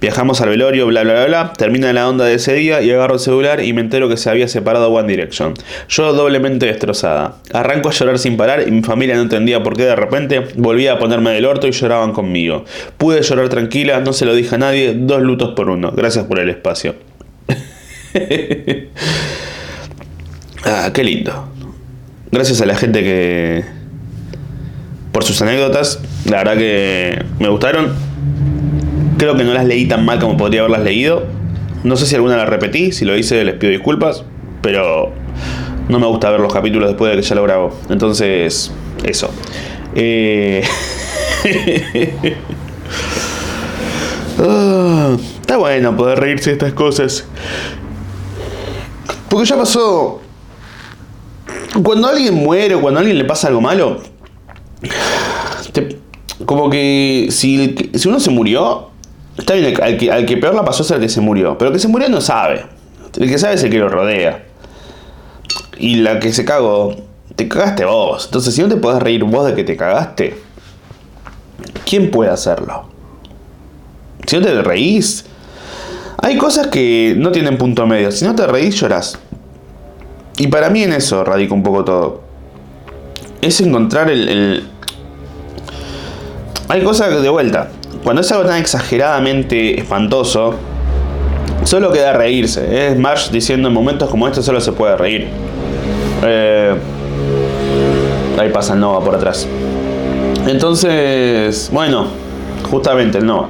Viajamos al velorio, bla bla bla bla. Termina la onda de ese día y agarro el celular y me entero que se había separado One Direction. Yo doblemente destrozada. Arranco a llorar sin parar y mi familia no entendía por qué de repente volvía a ponerme del orto y lloraban conmigo. Pude llorar tranquila, no se lo dije a nadie, dos lutos por uno. Gracias por el espacio. [LAUGHS] ah, qué lindo. Gracias a la gente que. por sus anécdotas. La verdad que me gustaron. Creo que no las leí tan mal como podría haberlas leído. No sé si alguna la repetí. Si lo hice, les pido disculpas. Pero no me gusta ver los capítulos después de que ya lo grabo. Entonces, eso. Eh... [LAUGHS] Ah, está bueno poder reírse de estas cosas. Porque ya pasó. Cuando alguien muere o cuando a alguien le pasa algo malo, como que si, si uno se murió, está bien, al que, al que peor la pasó es el que se murió, pero el que se murió no sabe. El que sabe es el que lo rodea. Y la que se cagó, te cagaste vos. Entonces, si no te podés reír vos de que te cagaste, ¿quién puede hacerlo? Si no te reís, hay cosas que no tienen punto medio. Si no te reís, llorás. Y para mí en eso radica un poco todo. Es encontrar el, Hay cosas de vuelta. Cuando es algo tan exageradamente espantoso, solo queda reírse. Es Marsh diciendo en momentos como estos solo se puede reír. Eh, ahí pasa el Nova por atrás. Entonces, bueno, justamente el Nova.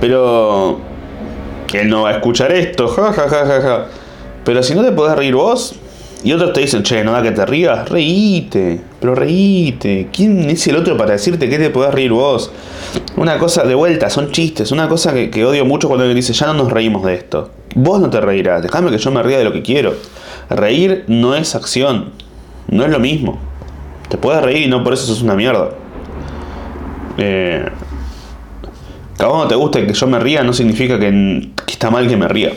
Pero él no va a escuchar esto, ja, ja, ja, ja, ja. Pero si no te podés reír vos, y otros te dicen, che, no da que te rías, reíte, pero reíte. ¿Quién es el otro para decirte que te podés reír vos? Una cosa de vuelta, son chistes, una cosa que, odio mucho cuando alguien dice, ya no nos reímos de esto. Vos no te reirás, déjame que yo me ría de lo que quiero. Reír no es acción, no es lo mismo. Te puedes reír y no por eso sos una mierda. Eh, que te guste que yo me ría no significa está mal que me ría.